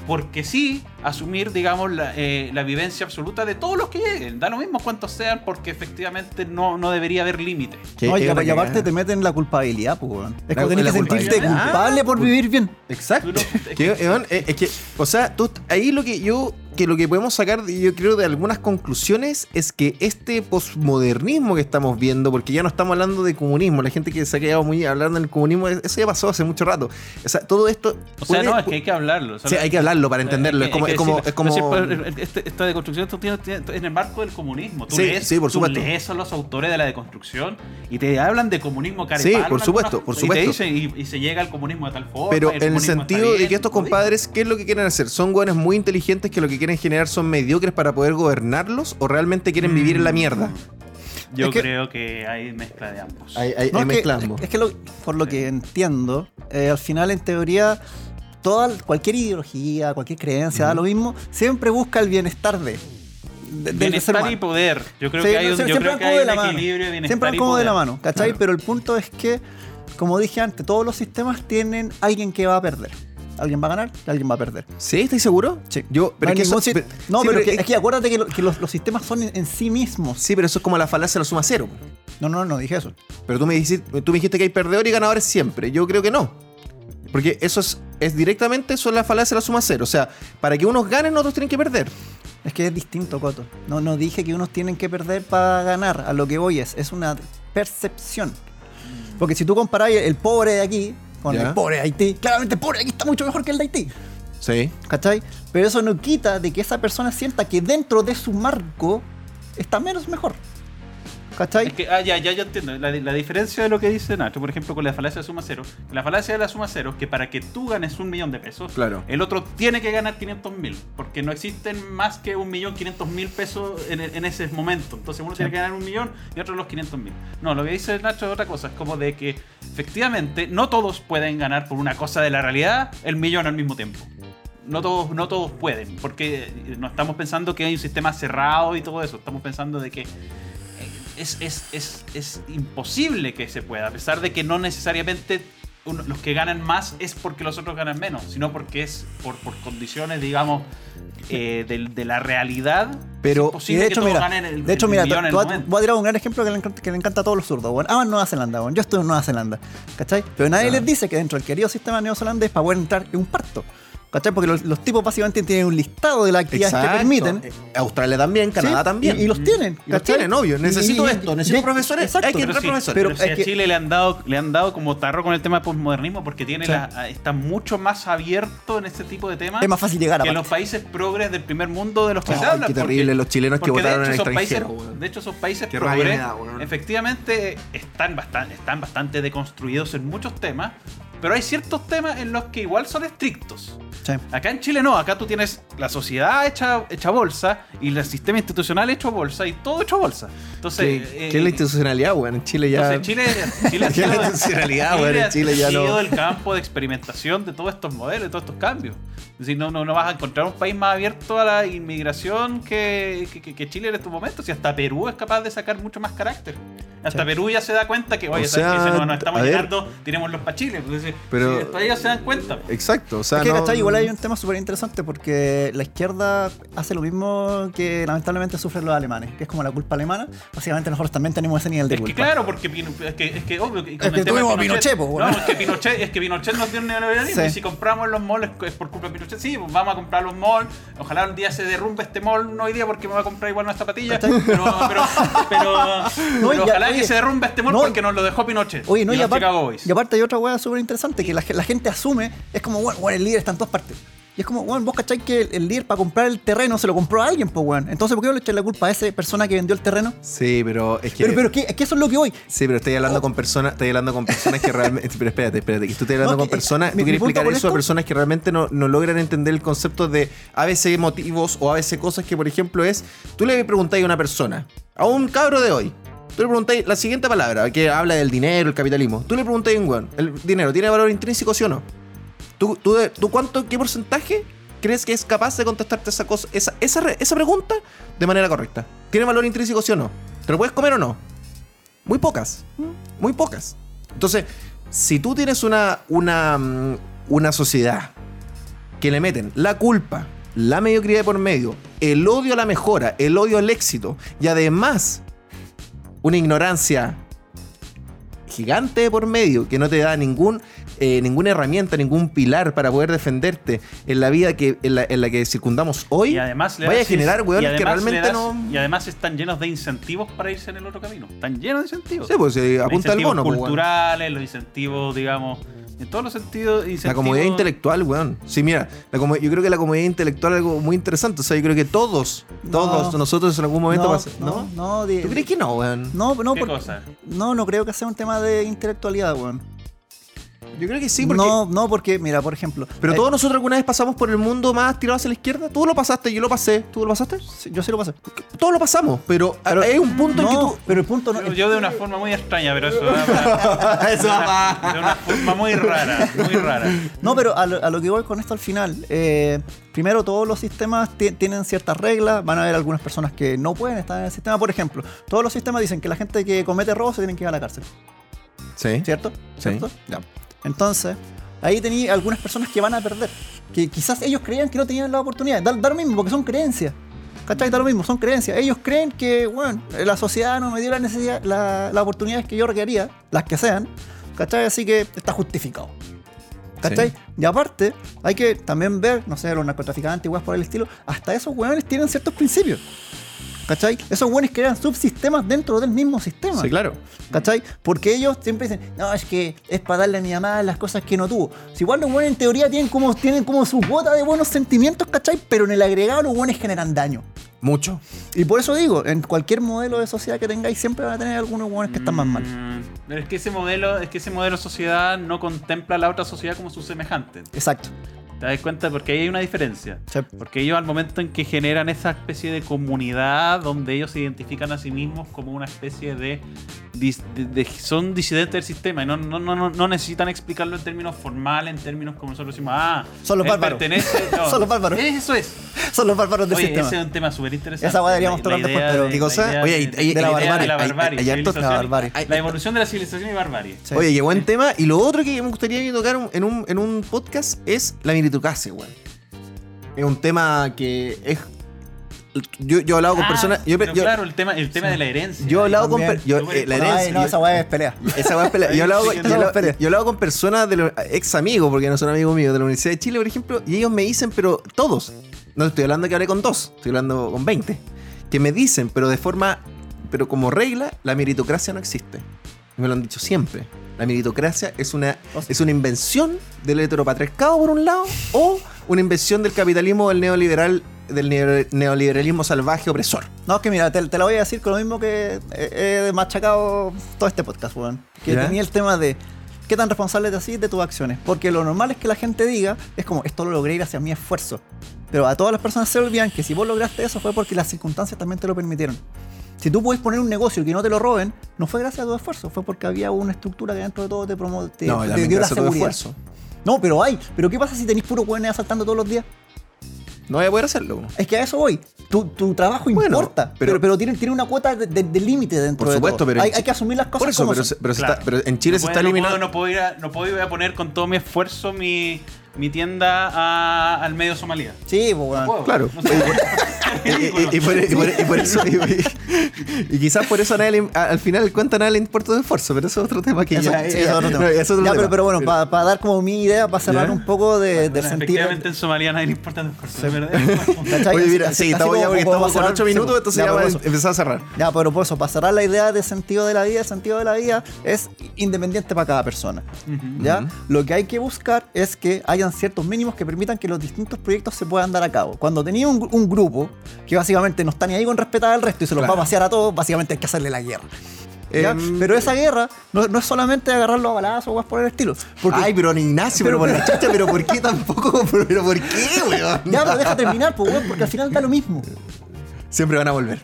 porque sí, asumir, digamos, la, eh, la vivencia absoluta de todos los que lleguen. Da lo mismo cuántos sean, porque efectivamente no, no debería haber límite. No, y, es aparte te meten la culpabilidad, pues, weón. Es como tenés que sentirte culpable por vivir bien. Exacto. No- Que, eh, es que, o sea, tú- ahí lo que yo, que lo que podemos sacar, yo creo, de algunas conclusiones es que este posmodernismo que estamos viendo, porque ya no estamos hablando de comunismo, la gente que se ha quedado muy hablando del comunismo, eso ya pasó hace mucho rato. O sea, todo esto. O sea, puede- no, es que hay que hablarlo. o sea, Sí, hay que hablarlo para entenderlo. Es como, es como, es como- este- esta deconstrucción esto tiene, tiene- en el marco del comunismo. Tú Sí, lees, sí, por tú supuesto. lees a los autores de la deconstrucción y te hablan de comunismo carepalo. Sí, por algunas- supuesto, por Y, supuesto. te dicen, y, y se llega al comunismo de tal forma. Pero y en el sentido de que estos compadres, ¿qué es lo que quieren hacer? ¿Son güeyes muy inteligentes que lo que quieren generar son mediocres para poder gobernarlos o realmente quieren vivir en la mierda? Yo Es que- creo que hay mezcla de ambos. Ahí, ahí- No, ahí es que, mezclamos. es que lo- por lo que entiendo, eh, al final, en teoría, toda, cualquier ideología, cualquier creencia, da lo mismo, siempre busca el bienestar de, de- del ser Bienestar humano. y poder. Yo creo Sí, que hay, un- no, yo siempre creo que hay de un la mano. equilibrio de bienestar Siempre van y como de la mano, ¿cachai? Claro. Pero el punto es que, como dije antes, todos los sistemas tienen alguien que va a perder. Alguien va a ganar y alguien va a perder. ¿Sí? ¿Estáis seguro? Sí. Yo, pero es que eso- pero- no, sí, pero, pero que- es- es que acuérdate que, lo- que los, los sistemas son en, en sí mismos. Sí, pero eso es como la falacia de la suma cero. No, no, no dije eso. Pero tú me, dijiste, tú me dijiste que hay perdedores y ganadores siempre. Yo creo que no. Porque eso es, es directamente eso es la falacia de la suma cero. O sea, para que unos ganen, otros tienen que perder. Es que es distinto, Coto. No, no dije que unos tienen que perder para ganar. A lo que voy es, es una percepción. Porque si tú comparás el pobre de aquí con Ya. el pobre de Haití, claramente el pobre de aquí está mucho mejor que el de Haití. Sí. ¿Cachai? Pero eso no quita de que esa persona sienta que dentro de su marco está menos mejor. ¿Cachai? Es que, ah, ya, ya, ya entiendo. La, la diferencia de lo que dice Nacho, por ejemplo, con la falacia de suma cero. La falacia de la suma cero es que para que tú ganes un millón de pesos, Claro. el otro tiene que ganar 500 mil. Porque no existen más que un millón 500 mil pesos en, en ese momento. Entonces uno tiene que ganar un millón y otro los 500 mil. No, lo que dice Nacho es otra cosa. Es como de que efectivamente no todos pueden ganar por una cosa de la realidad el millón al mismo tiempo. No todos, no todos pueden, porque no estamos pensando que hay un sistema cerrado y todo eso. Estamos pensando de que es, es, es, es imposible que se pueda, a pesar de que no necesariamente uno- los que ganan más es porque los otros ganan menos, sino porque es por, por condiciones, digamos, eh, de, de la realidad. Pero- es Y de que hecho, todos mira, ganen el, de hecho, mira, voy a- tirar un gran ejemplo que le encanta, que le encanta a todos los zurdos. Bueno, ah, en Nueva Zelanda, bueno, yo estoy en Nueva Zelanda, ¿cachai? Pero nadie les dice que dentro del querido sistema neozelandés para poder entrar en un parto. ¿Cachai? Porque los, los tipos básicamente tienen un listado de las actividades que Exacto. permiten. Eh, Australia también, Canadá Sí, también. Y, y los tienen. Y los tienen, obvio. Necesito Y- y- esto, necesito de- profesores. Exacto. Hay que entrar sí, profesores. pero Pero si es a que- Chile le han dado le han dado como tarro con el tema del posmodernismo porque tiene Sí. la, está mucho más abierto en este tipo de temas Es más fácil llegar a que los países progres del primer mundo de los que se Ay, hablan. qué terrible los chilenos que de votaron en hecho el países- extranjero. De hecho, esos países Qué progres da, efectivamente están bastante, están bastante deconstruidos en muchos temas, pero hay ciertos temas en los que igual son estrictos. Sí. Acá en Chile no, acá tú tienes la sociedad hecha, hecha bolsa y el sistema institucional hecho bolsa y todo hecho bolsa. Entonces, ¿Qué, eh, qué es la institucionalidad, weón? En Chile ya. entonces Chile, Chile ¿Qué es la institucionalidad, weón? En Chile ya no. el campo de experimentación de todos estos modelos, de todos estos cambios. Es decir, no, no, no vas a encontrar un país más abierto a la inmigración que, que- que- que Chile en estos momentos. Y hasta Perú es capaz de sacar mucho más carácter. Hasta. Perú ya se da cuenta que, oye, O ¿sabes sea, qué? Si nos, nos estamos llegando, tiremos los pa' Chile. Es- Pero- sí, hasta ellos se dan cuenta. Exacto, o sea. Es que, no- ¿cachai? Igual hay un tema súper interesante porque la izquierda hace lo mismo que lamentablemente sufren los alemanes, que es como la culpa alemana. Básicamente nosotros también tenemos ese nivel de Es que culpa. claro, porque es que, es que obvio que, con que el tema de tuvimos Pinochet, po, bueno. No, es que Pinochet, es que Pinochet nos dio un neoliberalismo Sí. y si compramos los malls es por culpa de Pinochet, sí, pues vamos a comprar los malls. Ojalá un día se derrumbe este mall, no hoy día porque me voy a comprar igual unas zapatillas, pero, pero, pero, No, pero y ya- ojalá oye, que se derrumbe este mall no, porque nos lo dejó Pinochet. Oye, no, y y, aparte, y aparte hay otra hueá súper interesante, que la, ge- la gente asume, es como, bueno, bueno, el líder está en todas partes. Y es como, bueno, vos cacháis que el, el líder para comprar el terreno se lo compró a alguien, pues, weón. Entonces, ¿por qué no le echáis la culpa a esa persona que vendió el terreno? Sí, pero es que. Pero, pero, es que eso es lo que voy. Sí, pero estoy hablando con personas, estoy hablando con personas que realmente. Pero espérate, espérate, que tú estás hablando No, con que- personas. mi- tú quieres explicar eso a personas que realmente no, no logran entender el concepto de a veces motivos o a veces cosas que, por ejemplo, es. Tú le preguntáis a una persona, a un cabro de hoy. Tú le preguntáis la siguiente palabra, que habla del dinero, el capitalismo. Tú le preguntáis a un weón, ¿el dinero tiene valor intrínseco, sí o no? ¿Tú, tú, tú cuánto, qué porcentaje crees que es capaz de contestarte esa cosa, esa, esa, esa pregunta de manera correcta? ¿Tiene valor intrínseco, sí o no? ¿Te lo puedes comer o no? Muy pocas. Muy pocas. Entonces, si tú tienes una, una, mm, una sociedad que le meten la culpa, la mediocridad por medio, el odio a la mejora, el odio al éxito y además una ignorancia gigante por medio que no te da ningún, eh, ninguna herramienta, ningún pilar para poder defenderte en la vida que, en, la, en la que circundamos hoy, Y además vaya a generar y weones que realmente das- no... Y además están llenos de incentivos para irse en el otro camino. Están llenos de incentivos. Sí, pues eh, Los apunta al incentivos bono. pues, culturales, los incentivos, digamos, en todos los sentidos. La comodidad intelectual, weón. Sí, mira, la yo creo que la comodidad intelectual es algo muy interesante. O sea, yo creo que todos, todos No. nosotros en algún momento no, ¿no? no, no, de- ¿Tú crees que no, weón? No, no, ¿Qué porque- cosa? no, no creo que sea un tema de intelectualidad, weón. Yo creo que sí, porque... No, no, porque, mira, por ejemplo. Pero eh, todos nosotros alguna vez pasamos por el mundo más tirado hacia la izquierda. Tú lo pasaste, yo lo pasé. ¿Tú lo pasaste? sí, yo sí lo pasé. Todos lo pasamos, pero, Pero- hay un punto en que tú... pero el punto no. Yo, yo de una forma muy extraña, pero eso. va Eso de, una, va. de una forma muy rara, muy rara. No, pero a lo, a lo que voy con esto al final. eh, primero, todos los sistemas ti- tienen ciertas reglas. Van a haber algunas personas que no pueden estar en el sistema. Por ejemplo, todos los sistemas dicen que la gente que comete robos se tienen que ir a la cárcel. Sí. ¿Cierto? Sí. ¿Cierto? Ya. Entonces, ahí tenía algunas personas que van a perder. Que quizás ellos creían que no tenían la oportunidad. Da, da lo mismo, porque son creencias. ¿Cachai? Da lo mismo, son creencias. Ellos creen que, bueno, la sociedad no me dio la necesidad, la, las oportunidades que yo requería, las que sean. ¿Cachai? Así que está justificado. ¿Cachai? Sí. Y aparte, hay que también ver, no sé, los narcotraficantes, igual por el estilo, hasta esos hueones tienen ciertos principios. ¿Cachai? Esos hueones crean subsistemas dentro del mismo sistema. Sí, claro. ¿Cachai? Porque ellos siempre dicen, no, es que es para darle a mi mamá las cosas que no tuvo. Si igual los buenos en teoría tienen como, tienen como su cuota de buenos sentimientos, ¿cachai? Pero en el agregado los buenos generan daño. Mucho. Y por eso digo, en cualquier modelo de sociedad que tengáis, siempre van a tener algunos buenos que están más mal. Mm, Pero es que ese modelo, es que ese modelo de sociedad no contempla a la otra sociedad como su semejante. Exacto. ¿Te das cuenta? Porque ahí hay una diferencia. Sí. Porque ellos al momento en que generan esa especie de comunidad donde ellos se identifican a sí mismos como una especie de... de- de- son disidentes del sistema y no, no, no, no- necesitan explicarlo en términos formales, en términos como nosotros decimos, ah, Son los él bárbaros. Son los bárbaros. Eso es. Son los bárbaros del Oye, sistema. ese es un tema súper interesante. Esa deberíamos tocar después, pero- de- ¿Qué cosa? Oye, de- la barbarie. la y- barbarie. La evolución de la civilización y barbarie. Oye, qué buen tema. Y lo otro que me gustaría tocar en un, en un podcast es la meritocracia, weón. Es un tema que es yo, yo he hablado con Ah, personas. Yo, pero yo- claro, el tema, el tema de la herencia. yo he hablado con. Per- yo- eh, la Ay, herencia. no, yo- esa weá es pelea. Esa weá es pelea. Yo he hablado, Sí, no, hablado con personas de los ex amigos, porque no son amigos míos, de la Universidad de Chile, por ejemplo, y ellos me dicen, pero todos, no estoy hablando que hablé con dos, estoy hablando con 20, que me dicen, pero de forma, pero como regla, la meritocracia no existe. Y me lo han dicho siempre. La meritocracia es una, es una invención del heteropatriarcado, por un lado, o una invención del capitalismo del neoliberal, del neo- neoliberalismo salvaje opresor. No, es que mira, te, te lo voy a decir con lo mismo que he, he machacado todo este podcast, weón. Que ¿Ya? tenía el tema de qué tan responsable te hacís de tus acciones. Porque lo normal es que la gente diga, es como, esto lo logré gracias a mi esfuerzo. Pero a todas las personas se olvidan que si vos lograste eso fue porque las circunstancias también te lo permitieron. Si tú puedes poner un negocio y que no te lo roben, no fue gracias a tu esfuerzo, fue porque había una estructura que dentro de todo te, promo te, no, te la dio la seguridad. esfuerzo. No, pero hay. Pero ¿qué pasa si tenéis puro weones asaltando todos los días? No voy a poder hacerlo. Es que a eso voy. Tu, tu trabajo Bueno, importa, pero- pero, pero, tiene, tiene una cuota de, de- de límite dentro Por de supuesto, todo. pero hay, que asumir las cosas Por eso, como pero, son. se- pero, se Claro. está- pero en Chile No se está no eliminando. puedo- No puedo, ir a, no puedo ir a poner con todo mi esfuerzo mi, mi tienda a- al medio Somalia. Sí, pues, weón. Puedo, Claro. no sé. Y, y- por, y por- y por eso. Y, y quizás por eso a nadie al final cuenta nada le importa tu esfuerzo, pero eso es otro tema que Eso- ya. sí, ya- eso es otro tema. no, eso es otro Ya, tema. pero, pero bueno, para dar como mi idea, para cerrar ¿Ya? un poco de, del Bueno, sentido. efectivamente en Somalia a nadie le importa tu esfuerzo. ¿verdad? ¿cachai? Oye, mira, sí, estamos ya porque estamos con para 8 cerrar- minutos, sí, entonces ya, ya empezar a cerrar. Ya, pero por eso, para cerrar la idea de sentido de la vida, el sentido de la vida es independiente para cada persona. ¿ya? Lo que hay que buscar es que hayan ciertos mínimos que permitan que los distintos proyectos se puedan dar a cabo. Cuando tenía un, un grupo que básicamente no está ni ahí con respetar al resto y se los Claro. va a vaciar a todos, básicamente hay que hacerle la guerra. Em, pero esa guerra no, no es solamente agarrarlo a balazos o por el estilo. Porque, Ay, pero Ignacio, pero, Pero- por la chucha, pero ¿por qué tampoco? Pero, pero ¿por qué, weón? ya, pero deja terminar, pues, weón, porque al final da lo mismo. Siempre van a volver.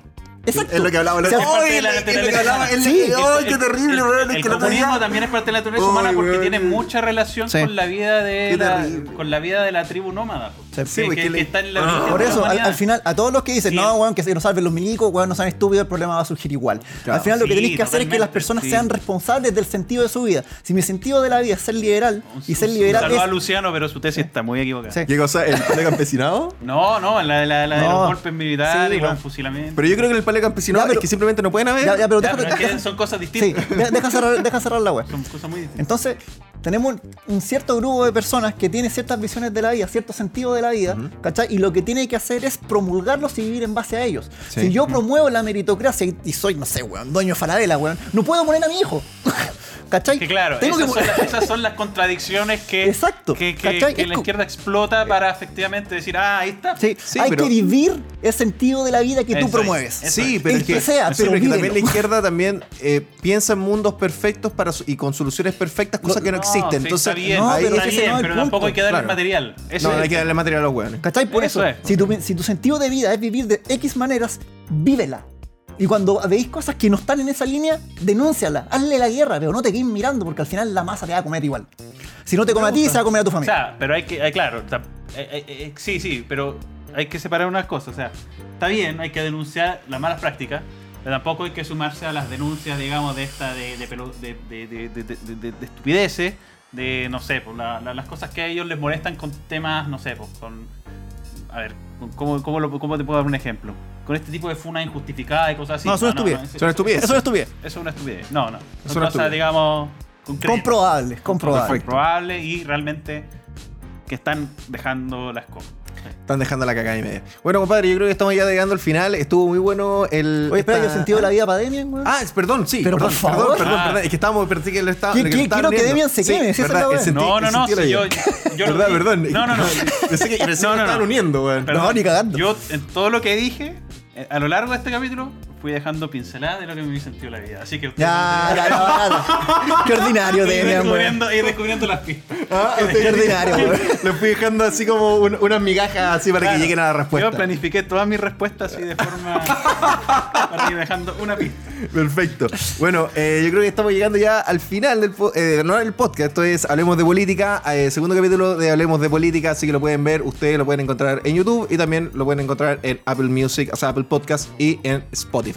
Exacto. Es lo que hablaba. ¡Ay, parte de es la lo que naturaleza hablaba! humana. es lo Sí, que- el- ¡Ay, qué terrible, El- weón! Comunismo día- también es parte de la naturaleza humana porque tiene mucha relación Sí. con la vida de Qué la, terrible. con la vida de la tribu nómada. Sí, sí, que, porque que- le- que está en la Ah. Por eso, al, final, a todos los que dicen, Sí. no, weón, que se nos salven los milicos, weón, no sean estúpidos, el problema va a surgir igual. Claro. al final lo que Sí, tenéis que hacer es que las personas sí. sean responsables del sentido de su vida. Si mi sentido de la vida es ser liberal, y ser Un liberal saludo a. Luciano, pero su tesis está muy equivocada. Sí. ¿Qué cosa? ¿El campesinado? No, no, la, la, la de los golpes militares Sí, y los fusilamientos. Pero yo creo que el pale campesinado es que simplemente no pueden haber. Ya, pero son cosas Sí, distintas. de- deja cerrar, deja cerrar la web. Son cosas muy distintas. Entonces, tenemos un, cierto grupo de personas que tiene ciertas visiones de la vida, cierto sentido de la vida, ¿cachai? Y lo que tiene que hacer es promulgarlos y vivir en base a ellos. Sí. Si yo promuevo la meritocracia y, y soy, no sé, weón, dueño de Falabella, weón, no puedo poner a mi hijo. ¿Cachai? Que claro, Tengo esas, que- son las, esas son las contradicciones que, Exacto, que, la izquierda explota para efectivamente decir, ah, ahí está. Sí, Sí, hay pero- que vivir el sentido de la vida que Eso tú es, promueves. Sí, es. pero El es que, que sea, pero que también la izquierda también eh, piensa en mundos perfectos para y con soluciones perfectas, cosas que no, existen. Sí, Entonces, está bien, no, pero está bien, no pero tampoco hay que darle Claro. material. Eso no, es. hay que darle material a los hueones. ¿Cachai? Por Eso eso, es. si, tu, si tu sentido de vida es vivir de X maneras, vívela. Y cuando veis cosas que no están en esa línea, denúnciala, hazle la guerra, pero no te quedes mirando porque al final la masa te va a comer igual. Si no te come a ti, se va a comer a tu O familia. sea, pero hay que, hay- claro, eh, eh, eh, sí, sí, pero hay que separar unas cosas. O sea, está bien, hay que denunciar las malas prácticas, pero tampoco hay que sumarse a las denuncias, digamos, de esta de, de, estupideces, de, no sé, pues, la- la- las cosas que a ellos les molestan con temas, no sé, pues, con... A ver, ¿cómo, cómo, lo- cómo te puedo dar un ejemplo? Con este tipo de funa injustificada y cosas así. No, es una estupidez. eso- Son estupideces. Eso es estupidez. Eso es una estupidez. No, no. Es Son una cosas, estupidez. digamos, concretas Comprobables, comprobables. comprobables y realmente que están dejando las cosas. Están dejando la caca y media. Bueno, compadre, yo creo que estamos ya llegando al final. Estuvo muy bueno el. Oye, espera, esta- ¿yo sentido de la vida para Demian, weón? Ah, es- perdón, sí. Pero perdón, por favor. Perdón, perdón, Ah. perdón. Es que estábamos, pensé que lo estaba. ¿Qué- lo lo quiero que viendo. Demian se queme, es verdad, No, no, no, de yo, yo lo Verdad, vi- perdón. No, no, no. Pensé que, pensé No, que no, estaban no. uniendo, weón. Perdón. No, ni cagando. Yo, en todo lo que dije, eh, a lo largo de este capítulo, fui dejando pinceladas de lo que me sentido la vida. Así que ustedes Ya, ya, ya, ya. Qué ordinario, weón. descubriendo, y descubriendo las pistas. Ah, Qué ordinario. Le fui dejando así como un- unas migajas así para Claro. que lleguen a la respuesta. Yo planifiqué todas mis respuestas así de forma. para ir dejando una pista. Perfecto. Bueno, eh, yo creo que estamos llegando ya al final del eh, no del podcast. Esto es Hablemos de Política, eh, segundo capítulo de Hablemos de Política, así que lo pueden ver, ustedes lo pueden encontrar en YouTube y también lo pueden encontrar en Apple Music, o sea, Apple Podcast y en Spotify.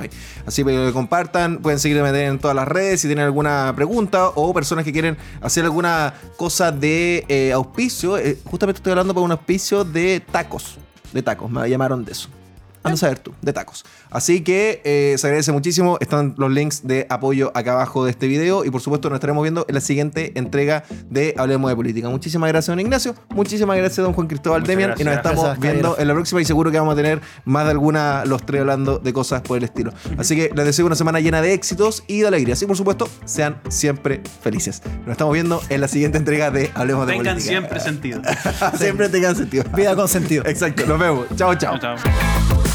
Así que lo compartan, pueden seguirme en todas las redes si tienen alguna pregunta o personas que quieren hacer alguna cosa de eh, auspicio. Eh, justamente estoy hablando por un auspicio de tacos. De tacos, me llamaron de eso. Anda a saber tú, de tacos. Así que eh, se agradece muchísimo. Están los links de apoyo acá abajo de este video. Y por supuesto, nos estaremos viendo en la siguiente entrega de Hablemos de Política. Muchísimas gracias, don Ignacio. Muchísimas gracias, don Juan Cristóbal Muchas Demian. Y nos estamos Gracias, viendo en la próxima. Y seguro que vamos a tener más de alguna, los tres hablando de cosas por el estilo. Así que les deseo una semana llena de éxitos y de alegrías. Y por supuesto, sean siempre felices. Nos estamos viendo en la siguiente entrega de Hablemos de Tengan Política. siempre sentido. siempre tengan sentido. Vida con sentido. Exacto, nos vemos. Chao, chao. Chao, chao.